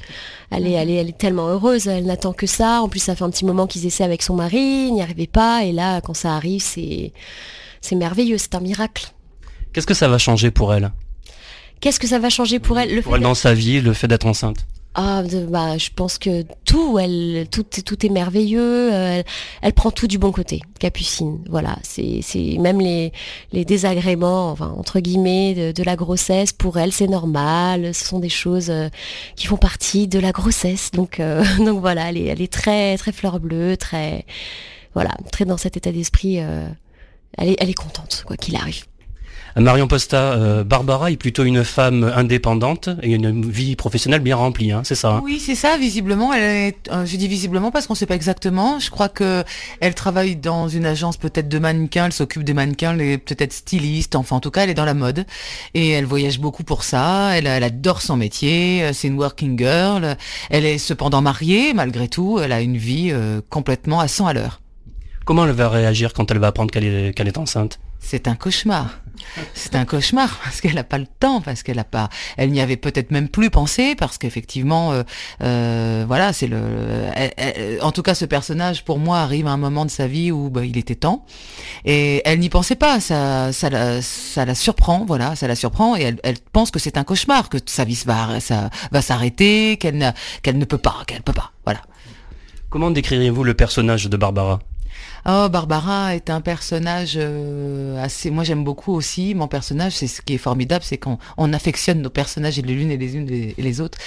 Elle est, elle, est, elle est tellement heureuse, elle n'attend que ça. En plus, ça fait un petit moment qu'ils essaient avec son mari, il n'y arrivait pas. Et là, quand ça arrive, c'est, c'est merveilleux, c'est un miracle. Qu'est-ce que ça va changer pour elle? Qu'est-ce que ça va changer pour elle? Le Pour elle dans sa vie, le fait d'être enceinte ah, bah, je pense que tout, elle, tout, tout est merveilleux. Euh, elle, prend tout du bon côté, Capucine. Voilà, c'est, même les, les désagréments, enfin entre guillemets, de, la grossesse. Pour elle, c'est normal. Ce sont des choses euh, qui font partie de la grossesse. Donc, euh, donc voilà, elle est, elle est très, très fleur bleue, très, voilà, très dans cet état d'esprit. Elle est, elle est contente, quoi qu'il arrive. Marion Posta, euh, Barbara est plutôt une femme indépendante et une vie professionnelle bien remplie, hein, c'est ça hein? Oui, c'est ça, visiblement. Elle est, euh, je dis visiblement parce qu'on ne sait pas exactement. Je crois que elle travaille dans une agence peut-être de mannequins, elle s'occupe des mannequins, elle est peut-être styliste, enfin en tout cas elle est dans la mode. Et elle voyage beaucoup pour ça, elle, elle adore son métier, euh, c'est une working girl. Elle est cependant mariée, malgré tout, elle a une vie complètement à 100 à l'heure. Comment elle va réagir quand elle va apprendre qu'elle est, qu'elle est enceinte? C'est un cauchemar. C'est un cauchemar parce qu'elle n'a pas le temps, parce qu'elle a pas, elle n'y avait peut-être même plus pensé parce qu'effectivement, euh, euh, voilà, c'est le, en tout cas, ce personnage pour moi arrive à un moment de sa vie où bah, il était temps et elle n'y pensait pas. Ça, ça la, ça la surprend, voilà, ça la surprend et elle, pense que c'est un cauchemar, que sa vie va, ça va s'arrêter, qu'elle, qu'elle ne peut pas, qu'elle peut pas, voilà. Comment décririez-vous le personnage de Barbara? Oh, Barbara est un personnage euh, assez. Moi, j'aime beaucoup aussi mon personnage. C'est ce qui est formidable, c'est qu'on on affectionne nos personnages les l'une et les unes et les autres.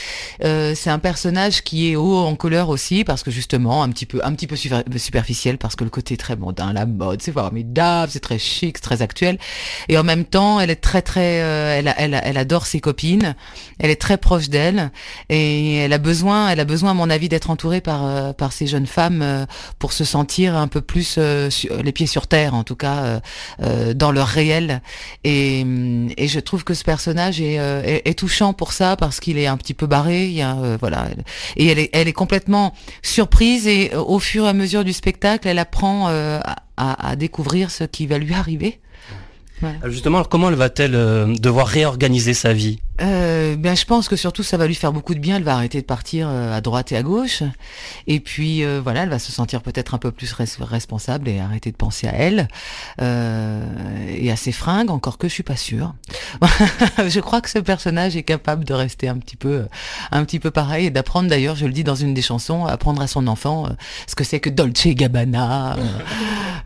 Euh, c'est un personnage qui est haut en couleur aussi, parce que justement, un petit peu, un petit peu superficiel, parce que le côté très mondain, la mode, c'est formidable, c'est très chic, c'est très actuel. Et en même temps, elle est très très, euh, elle, elle, elle adore ses copines. Elle est très proche d'elle et elle a besoin, elle a besoin, à mon avis, d'être entourée par par ces jeunes femmes pour se sentir un peu plus euh, les pieds sur terre, en tout cas euh, euh, dans leur réel. Et, je trouve que ce personnage est, touchant pour ça parce qu'il est un petit peu barré. Il y a, voilà, et elle est complètement surprise et au fur et à mesure du spectacle, elle apprend à découvrir ce qui va lui arriver. Justement, comment elle va-t-elle euh, devoir réorganiser sa vie? Euh, bien, je pense que surtout ça va lui faire beaucoup de bien. Elle va arrêter de partir euh, à droite et à gauche, et puis euh, voilà, elle va se sentir peut-être un peu plus responsable et arrêter de penser à elle et à ses fringues. Encore que je suis pas sûre. je crois que ce personnage est capable de rester un petit peu, un petit peu pareil et d'apprendre. D'ailleurs, je le dis dans une des chansons, apprendre à son enfant ce que c'est que Dolce Gabbana,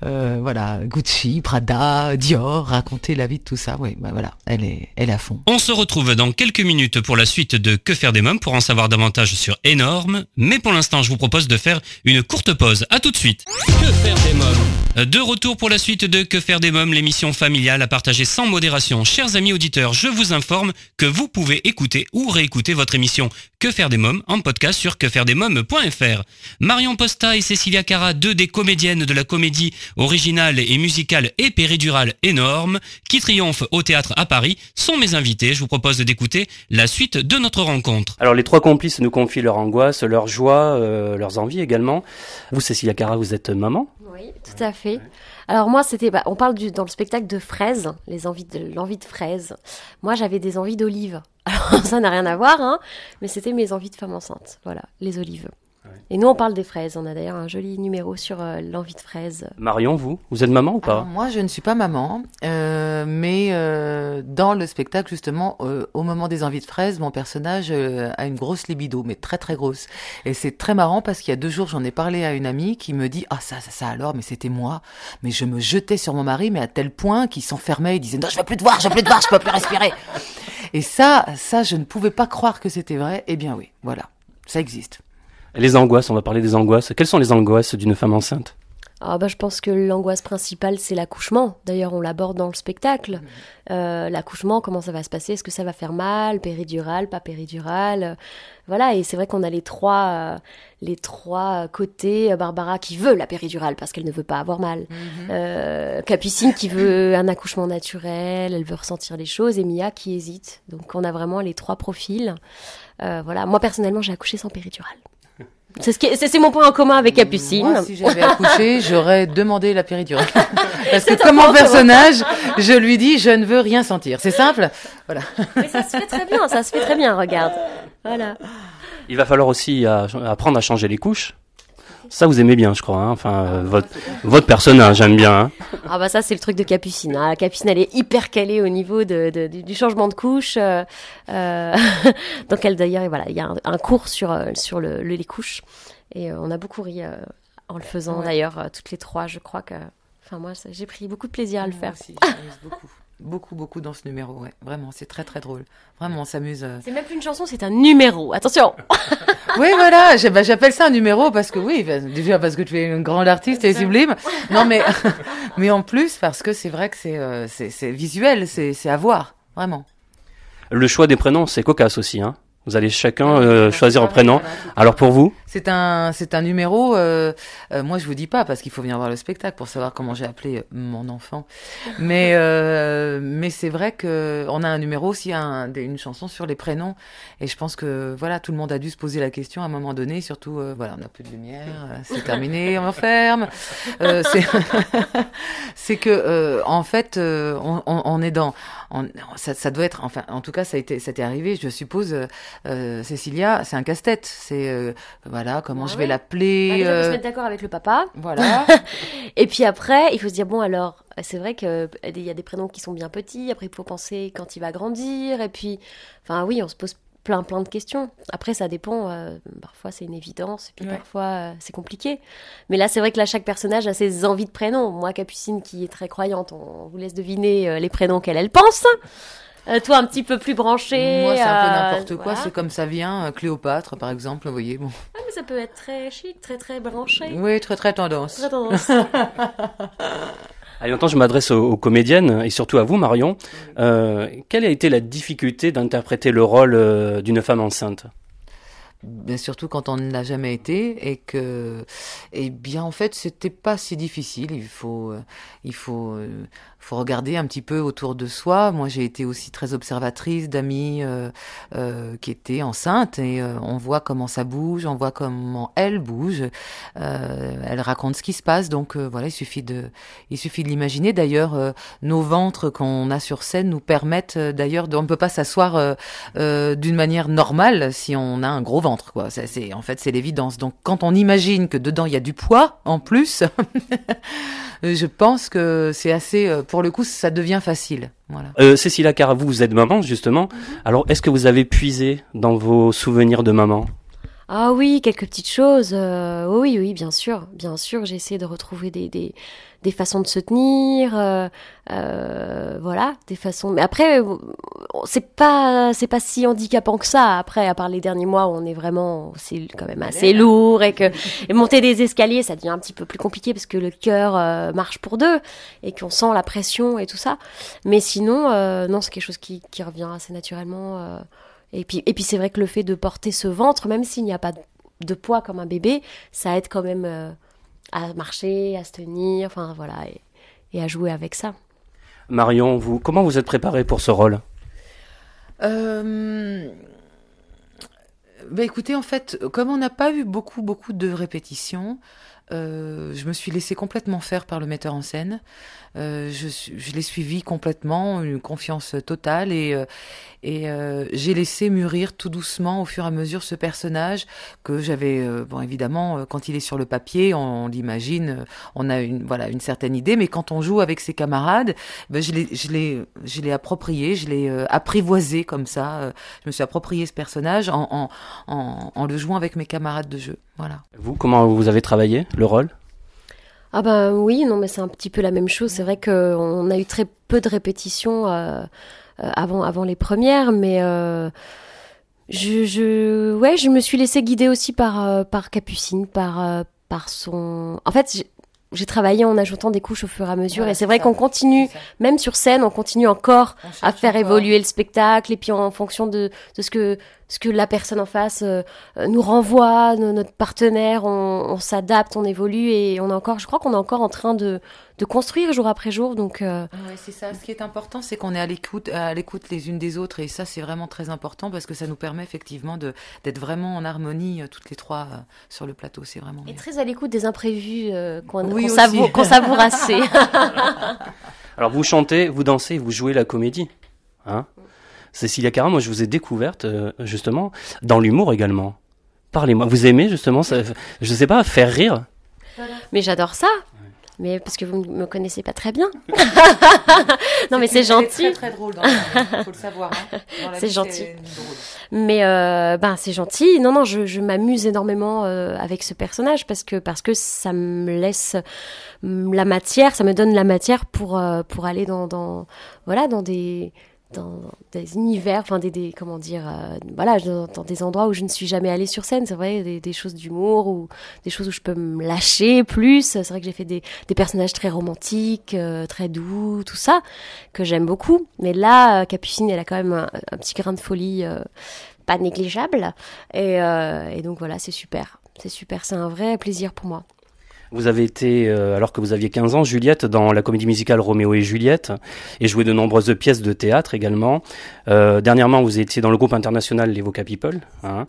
voilà, Gucci, Prada, Dior raconter la vie de tout ça. Oui, bah voilà, elle est, elle est à fond. On se retrouve dans quelques minutes pour la suite de Que faire des mômes pour en savoir davantage sur Énorme. Mais pour l'instant, je vous propose de faire une courte pause. À tout de suite. Que faire des mômes? De retour pour la suite de Que faire des mômes, l'émission familiale à partager sans modération. Chers amis auditeurs, je vous informe que vous pouvez écouter ou réécouter votre émission Que faire des mômes en podcast sur quefairedesmômes.fr. Marion Posta et Cécilia Cara, deux des comédiennes de la comédie originale et musicale et péridurale Énorme qui triomphe au théâtre à Paris sont mes invités. Je vous propose d'écouter la suite de notre rencontre. Alors les trois complices nous confient leur angoisse, leur joie, euh, leurs envies également. Vous, Cécilia Cara, vous êtes maman Oui, tout à fait. Alors moi, c'était, bah, on parle du, dans le spectacle de fraises, les envies de l'envie de fraises. Moi, j'avais des envies d'olives. Alors ça n'a rien à voir, hein, mais c'était mes envies de femme enceinte. Voilà, les olives. Et nous, on parle des fraises. On a d'ailleurs un joli numéro sur euh, l'envie de fraises. Marion, vous, vous êtes maman ou pas Moi, je ne suis pas maman, euh, mais euh, dans le spectacle, justement, au moment des envies de fraises, mon personnage a une grosse libido, mais très très grosse. Et c'est très marrant parce qu'il y a deux jours, j'en ai parlé à une amie qui me dit ah ça ça ça alors, mais c'était moi. Mais je me jetais sur mon mari, mais à tel point qu'il s'enfermait, il disait non je veux plus te voir, je veux plus te voir, je peux plus respirer. Et ça, ça, je ne pouvais pas croire que c'était vrai. Eh bien oui, voilà, ça existe. Les angoisses, on va parler des angoisses. Quelles sont les angoisses d'une femme enceinte? Ah bah, je pense que l'angoisse principale, c'est l'accouchement. D'ailleurs, on l'aborde dans le spectacle. Euh, l'accouchement, comment ça va se passer? Est-ce que ça va faire mal? Péridural, pas péridural Voilà, et c'est vrai qu'on a les trois, euh, les trois côtés. Barbara qui veut la péridurale parce qu'elle ne veut pas avoir mal. Mhm. Capucine qui veut un accouchement naturel, elle veut ressentir les choses. Et Mia qui hésite. Donc on a vraiment les trois profils. voilà, moi personnellement, j'ai accouché sans péridurale. C'est ce qui- c'est- c'est mon point en commun avec Capucine. Moi, si j'avais accouché, j'aurais demandé la péridurale. Parce que comme un mon personnage, je lui dis, je ne veux rien sentir. C'est simple. Voilà. Mais ça se fait très bien, ça se fait très bien, regarde. Voilà. Il va falloir aussi euh, apprendre à changer les couches. Ça, vous aimez bien, je crois. hein. Enfin, euh, votre, votre personnage, j'aime bien. hein. Ah bah ça c'est le truc de Capucine. hein. La Capucine elle est hyper calée au niveau de, de- du, du changement de couche. euh, euh, donc elle d'ailleurs voilà il y a un, un cours sur sur le, le- les couches et euh, on a beaucoup ri euh, en le faisant Ouais. d'ailleurs euh, toutes les trois je crois que. Enfin moi j'ai pris beaucoup de plaisir à le Moi faire. aussi, beaucoup. Beaucoup, beaucoup dans ce numéro, ouais. Vraiment, c'est très, très drôle. Vraiment, on s'amuse. euh. C'est même plus une chanson, c'est un numéro. Attention. Oui, voilà, bah, j'appelle ça un numéro parce que oui, bah, déjà parce que tu es une grande artiste et sublime. Non, mais, mais en plus parce que c'est vrai que c'est euh, c'est c'est visuel, c'est c'est à voir, vraiment. Le choix des prénoms, c'est cocasse aussi. Hein. Vous allez chacun euh, choisir un prénom. Alors pour vous C'est un, c'est un numéro. euh, euh, moi, je vous dis pas parce qu'il faut venir voir le spectacle pour savoir comment j'ai appelé euh, mon enfant. Mais, euh, mais c'est vrai que on a un numéro aussi, une chanson sur les prénoms. Et je pense que voilà, tout le monde a dû se poser la question à un moment donné. Surtout, euh, voilà, on n'a plus de lumière, c'est terminé, on ferme. C'est, que en fait, on, on- on est dans, on- ça, ça doit être, enfin, en tout cas, ça a été, ça t'est arrivé, je suppose. Euh, euh, Cécilia, c'est un casse-tête. C'est euh, voilà, comment Ah je ouais. vais l'appeler. Bah, faut se euh, mettre d'accord avec le papa. voilà. Et puis après, il faut se dire bon alors, c'est vrai que euh, il y a des prénoms qui sont bien petits. Après, il faut penser quand il va grandir. Et puis, enfin oui, on se pose plein plein de questions. Après, ça dépend. euh, parfois, c'est une évidence. Et puis Ouais. parfois, euh, c'est compliqué. Mais là, c'est vrai que là, chaque personnage a ses envies de prénoms. Moi, Capucine, qui est très croyante, on vous laisse deviner euh, les prénoms qu'elle elle pense. Euh, toi, un petit peu plus branché. Moi, c'est un peu euh, n'importe quoi. voilà. C'est comme ça vient. euh, Cléopâtre, par exemple, vous voyez. Bon. Ah, mais ça peut être très chic, très très branché. Oui, très très tendance. Très tendance. Allez, maintenant, je m'adresse aux, aux comédiennes et surtout à vous, Marion. Euh, quelle a été la difficulté d'interpréter le rôle euh, d'une femme enceinte? Bien surtout quand on ne l'a jamais été et que, eh bien, en fait, c'était pas si difficile. Il faut, euh, il faut, euh, faut regarder un petit peu autour de soi. Moi, j'ai été aussi très observatrice d'amis euh, qui étaient enceintes et on voit comment ça bouge, on voit comment elle bouge. Elle raconte ce qui se passe. Donc voilà, il suffit de, il suffit de l'imaginer. D'ailleurs, nos ventres qu'on a sur scène nous permettent d'ailleurs, on ne peut pas s'asseoir d'une manière normale si on a un gros ventre. Quoi. Ça, c'est, en fait, c'est l'évidence. Donc quand on imagine que dedans il y a du poids en plus, je pense que c'est assez. euh, Pour le coup, ça devient facile. Voilà. euh, Cécilia Cara, vous, vous êtes maman, justement. Alors, est-ce que vous avez puisé dans vos souvenirs de maman? Ah oui, quelques petites choses. euh, oui, oui, bien sûr, bien sûr. J'ai essayé de retrouver des, des, des façons de se tenir, euh, euh, voilà, des façons. Mais après, euh, c'est pas, c'est pas si handicapant que ça. Après, à part les derniers mois où on est vraiment, c'est quand même assez lourd et que et monter des escaliers, ça devient un petit peu plus compliqué parce que le cœur euh, marche pour deux et qu'on sent la pression et tout ça. Mais sinon, euh, non, c'est quelque chose qui, qui revient assez naturellement. Et puis, et puis c'est vrai que le fait de porter ce ventre, même s'il n'y a pas de, de poids comme un bébé, ça aide quand même euh, à marcher, à se tenir, enfin voilà, et, et à jouer avec ça. Marion, vous, comment vous êtes préparée pour ce rôle? Euh, bah écoutez, en fait, comme on n'a pas eu beaucoup, beaucoup de répétitions, euh, je me suis laissée complètement faire par le metteur en scène. Euh, je, je l'ai suivi complètement, une confiance totale, et, euh, et euh, j'ai laissé mûrir tout doucement au fur et à mesure ce personnage que j'avais, euh, bon évidemment, quand il est sur le papier, on, l'imagine, on a une voilà une certaine idée, mais quand on joue avec ses camarades, ben, je l'ai, je l'ai, je l'ai approprié, je l'ai apprivoisé comme ça. je me suis approprié ce personnage en, en, en le jouant avec mes camarades de jeu. Voilà. Vous, comment vous avez travaillé le rôle? Ah ben oui, non mais c'est un petit peu la même chose. C'est vrai qu'on a eu très peu de répétitions euh, euh, avant, avant les premières, mais euh, je, je, ouais, je me suis laissée guider aussi par, par Capucine, par, par son... En fait, j'ai- travaillé en ajoutant des couches au fur et à mesure, et c'est vrai qu'on continue, même sur scène, on continue encore On à faire encore. évoluer le spectacle, et puis en fonction de, de ce que ce que la personne en face euh, euh, nous renvoie, notre partenaire, on, s'adapte, on évolue et on est encore, je crois qu'on est encore en train de, de construire jour après jour. Donc, euh, c'est ça. Ce qui est important, c'est qu'on est à l'écoute, à l'écoute les unes des autres et ça, c'est vraiment très important parce que ça nous permet effectivement de d'être vraiment en harmonie toutes les trois sur le plateau. C'est vraiment. Et très à l'écoute des imprévus qu'on oui, savoure, savoure assez. Alors vous chantez, vous dansez, vous jouez la comédie, hein? Cécilia Cara, moi je vous ai découverte euh, justement dans l'humour également. Parlez-moi, vous aimez justement, ça, je sais pas, faire rire Mais j'adore ça mais parce que vous ne me connaissez pas très bien. non, mais c'est gentil. C'est très, très drôle, il faut le savoir. Hein. C'est gentil. Mais euh, ben c'est gentil. Non, non, je, je m'amuse énormément euh, avec ce personnage parce que parce que ça me laisse la matière, ça me donne la matière pour pour aller dans, dans voilà dans des dans des univers, enfin des, des, comment dire, euh, voilà, dans, des endroits où je ne suis jamais allée sur scène, c'est vrai, des, des choses d'humour ou des choses où je peux me lâcher plus. C'est vrai que j'ai fait des, des, personnages très romantiques, euh, très doux, tout ça que j'aime beaucoup. Mais là, euh, Capucine, elle a quand même un, petit grain de folie pas négligeable, et, et donc voilà, c'est super, c'est super, c'est un vrai plaisir pour moi. Vous avez été, euh, alors que vous aviez 15 ans, Juliette, dans la comédie musicale Roméo et Juliette, et joué de nombreuses pièces de théâtre également. Euh, dernièrement, vous étiez dans le groupe international Les Voca People. Hein.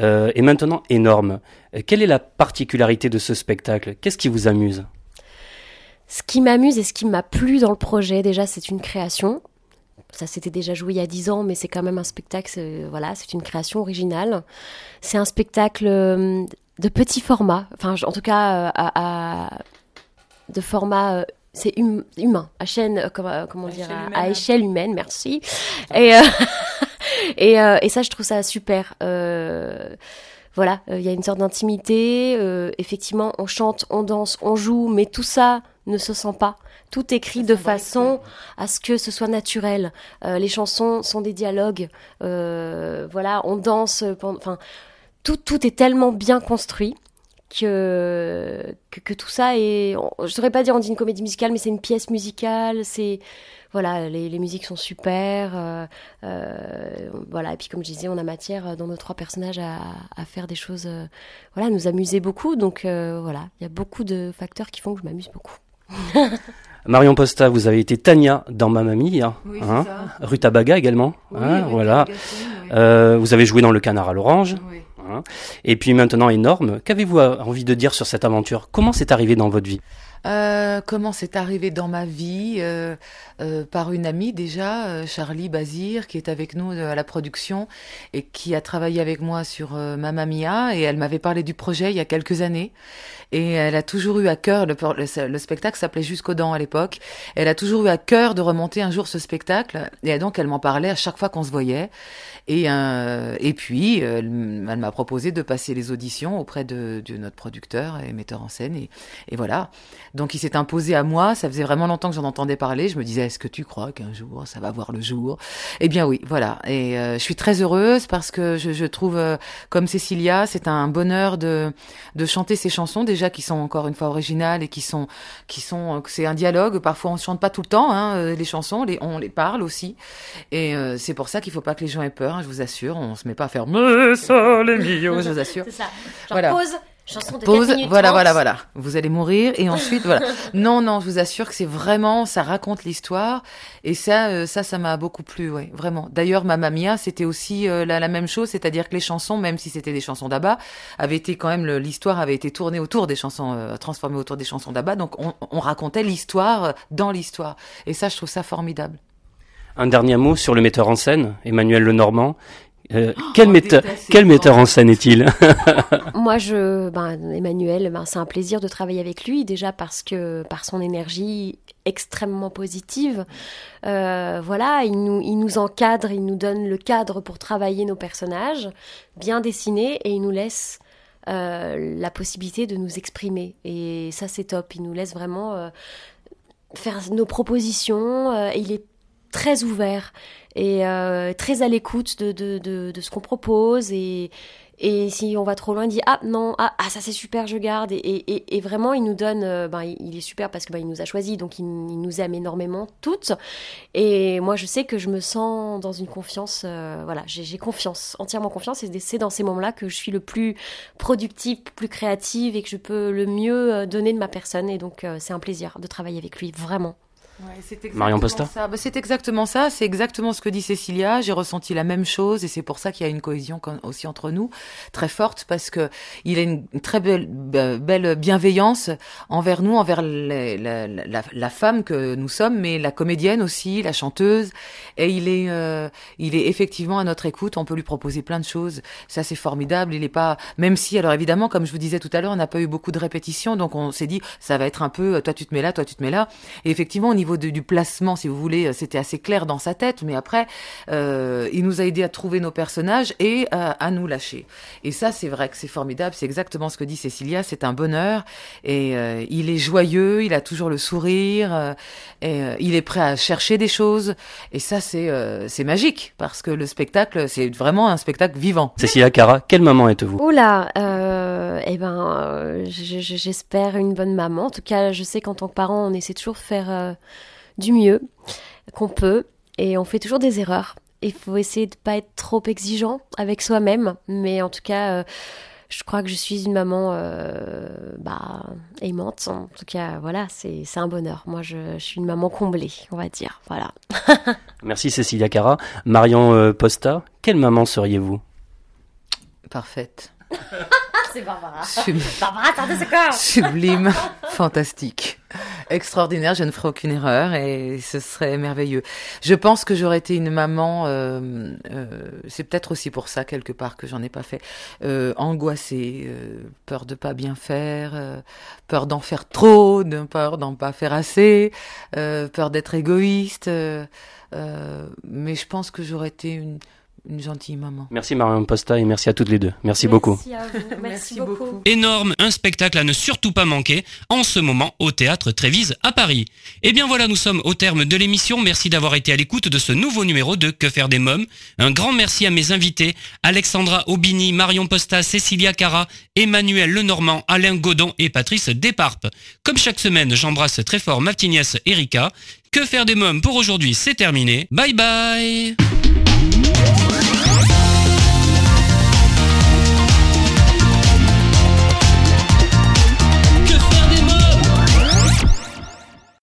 Euh, et maintenant, énorme. Quelle est la particularité de ce spectacle? Qu'est-ce qui vous amuse? Ce qui m'amuse et ce qui m'a plu dans le projet, déjà, c'est une création. Ça s'était déjà joué il y a 10 ans, mais c'est quand même un spectacle, voilà, c'est une création originale. C'est un spectacle de petits formats, enfin en tout cas euh, à, de format euh, c'est hum, humain, à chaîne, euh, comment, comment dire, à, échelle humaine, merci. Et, et, et, ça, je trouve ça super. voilà, il y a une sorte d'intimité. effectivement, on chante, on danse, on joue, mais tout ça ne se sent pas. Tout écrit de façon à ce que ce soit naturel. les chansons sont des dialogues. voilà, on danse. Enfin tout, tout est tellement bien construit que, que, tout ça est. Je saurais pas dire on dit une comédie musicale, mais c'est une pièce musicale. C'est voilà, les, les, musiques sont super. Euh, euh, voilà, et puis comme je disais, on a matière dans nos trois personnages à, à faire des choses, euh, voilà, nous amuser beaucoup. Donc voilà, il y a beaucoup de facteurs qui font que je m'amuse beaucoup. Marion Posta, vous avez été Tania dans Ma Mamie, hein, hein Rutabaga également, hein, voilà. vous avez joué dans Le Canard à l'Orange. Oui. Hein. Et puis maintenant énorme, qu'avez-vous envie de dire sur cette aventure? Comment c'est arrivé dans votre vie? Euh, comment c'est arrivé dans ma vie? Euh, euh, Par une amie déjà, Charlie Bazir, qui est avec nous à la production et qui a travaillé avec moi sur Mamma Mia. Et elle m'avait parlé du projet il y a quelques années. Et elle a toujours eu à cœur, le, le, spectacle s'appelait Jusqu'aux dents à l'époque, elle a toujours eu à cœur de remonter un jour ce spectacle. Et donc elle m'en parlait à chaque fois qu'on se voyait. Et, euh, et puis, euh, elle m'a proposé de passer les auditions auprès de, de, notre producteur et metteur en scène. Et, et voilà. Donc, il s'est imposé à moi. Ça faisait vraiment longtemps que j'en entendais parler. Je me disais, est-ce que tu crois qu'un jour, ça va voir le jour? Eh bien, oui, voilà. Et euh, je suis très heureuse parce que je, je trouve, euh, comme Cécilia, c'est un bonheur de, de chanter ces chansons, déjà qui sont encore une fois originales et qui sont, qui sont, c'est un dialogue. Parfois, on ne chante pas tout le temps, hein, les chansons, les, on les parle aussi. Et c'est pour ça qu'il faut pas que les gens aient peur Hein, je vous assure. On se met pas à faire mais ça les mio, je vous assure. C'est ça. voilà. pause. Chanson de Pause, voilà, voilà, voilà. Vous allez mourir et ensuite, voilà. Non, non, je vous assure que c'est vraiment, ça raconte l'histoire et ça, euh, ça, ça m'a beaucoup plu, ouais, vraiment. D'ailleurs, Mamma Mia, c'était aussi euh, la, la, même chose, c'est-à-dire que les chansons, même si c'était des chansons d'Abba, avaient été quand même, l'histoire avait été tournée autour des chansons, euh, transformée autour des chansons d'Abba, donc on, on racontait l'histoire dans l'histoire. Et ça, je trouve ça formidable. Un dernier mot sur le metteur en scène, Emmanuel Lenormand. Euh, oh, quel, metteur, quel metteur en scène est-il? Moi, je, ben, Emmanuel, ben, c'est un plaisir de travailler avec lui, déjà parce que par son énergie extrêmement positive, euh, voilà, il nous, il nous encadre, il nous donne le cadre pour travailler nos personnages, bien dessinés, et il nous laisse euh, la possibilité de nous exprimer. Et ça, c'est top. Il nous laisse vraiment euh, faire nos propositions. Euh, il est très ouvert et euh, très à l'écoute de, de, de, ce qu'on propose et, Et si on va trop loin, il dit ah non, ah, ah ça c'est super, je garde. Et, et, vraiment, il nous donne, euh, ben, il est super parce que ben, nous a choisi, donc il, nous aime énormément toutes. Et moi, je sais que je me sens dans une confiance, euh, voilà, j'ai confiance, entièrement confiance. Et c'est dans ces moments-là que je suis le plus productive, plus créative et que je peux le mieux donner de ma personne. Et donc, c'est un plaisir de travailler avec lui, vraiment. Ouais, Marion Posta bah, C'est exactement ça, c'est exactement ce que dit Cécilia. J'ai ressenti la même chose et c'est pour ça qu'il y a une cohésion aussi entre nous, très forte, parce que il a une très belle, belle bienveillance envers nous, envers la, la, la, femme que nous sommes, mais la comédienne aussi, la chanteuse. Et il est, euh, il est effectivement à notre écoute. On peut lui proposer plein de choses. Ça, c'est formidable. Il est pas, même si, alors évidemment, comme je vous disais tout à l'heure, on n'a pas eu beaucoup de répétitions, donc on s'est dit, ça va être un peu, toi tu te mets là, toi tu te mets là. Et effectivement, on niveau du placement, si vous voulez, c'était assez clair dans sa tête, mais après, euh, il nous a aidé à trouver nos personnages et à, nous lâcher. Et ça, c'est vrai que c'est formidable, c'est exactement ce que dit Cécilia, c'est un bonheur, et euh, il est joyeux, il a toujours le sourire, euh, et il est prêt à chercher des choses, et ça, c'est c'est magique, parce que le spectacle, c'est vraiment un spectacle vivant. Cécilia Cara, quelle maman êtes-vous? Oh là, eh ben, j'espère une bonne maman. En tout cas, je sais qu'en tant que parent, on essaie toujours de faire du mieux qu'on peut et on fait toujours des erreurs. Il faut essayer de pas être trop exigeant avec soi-même, mais en tout cas, euh, je crois que je suis une maman euh, bah, aimante. En tout cas, voilà, c'est un bonheur. Moi, je, suis une maman comblée, on va dire. Voilà. Merci Cécilia Cara. Marion euh, Posta, quelle maman seriez-vous? Parfaite. c'est Barbara. Barbara, attendez, c'est quoi Sublime, fantastique, extraordinaire. Je ne ferai aucune erreur et ce serait merveilleux. Je pense que j'aurais été une maman. Euh, euh, c'est peut-être aussi pour ça quelque part que j'en ai pas fait. Euh, angoissée, euh, peur de pas bien faire, euh, peur d'en faire trop, de peur d'en pas faire assez, peur d'être égoïste. mais je pense que j'aurais été une une gentille maman. Merci Marion Posta et merci à toutes les deux. Merci, beaucoup. Merci, beaucoup. Énorme, un spectacle à ne surtout pas manquer en ce moment au théâtre Trévise à Paris. Et eh bien voilà, nous sommes au terme de l'émission. Merci d'avoir été à l'écoute de ce nouveau numéro de Que faire des mômes. Un grand merci à mes invités Alexandra Aubini, Marion Posta, Cécilia Cara, Emmanuel Lenormand, Alain Godon et Patrice Desparpes. Comme chaque semaine, j'embrasse très fort ma petite nièce Erika. Que faire des mômes pour aujourd'hui, c'est terminé. Bye bye thank you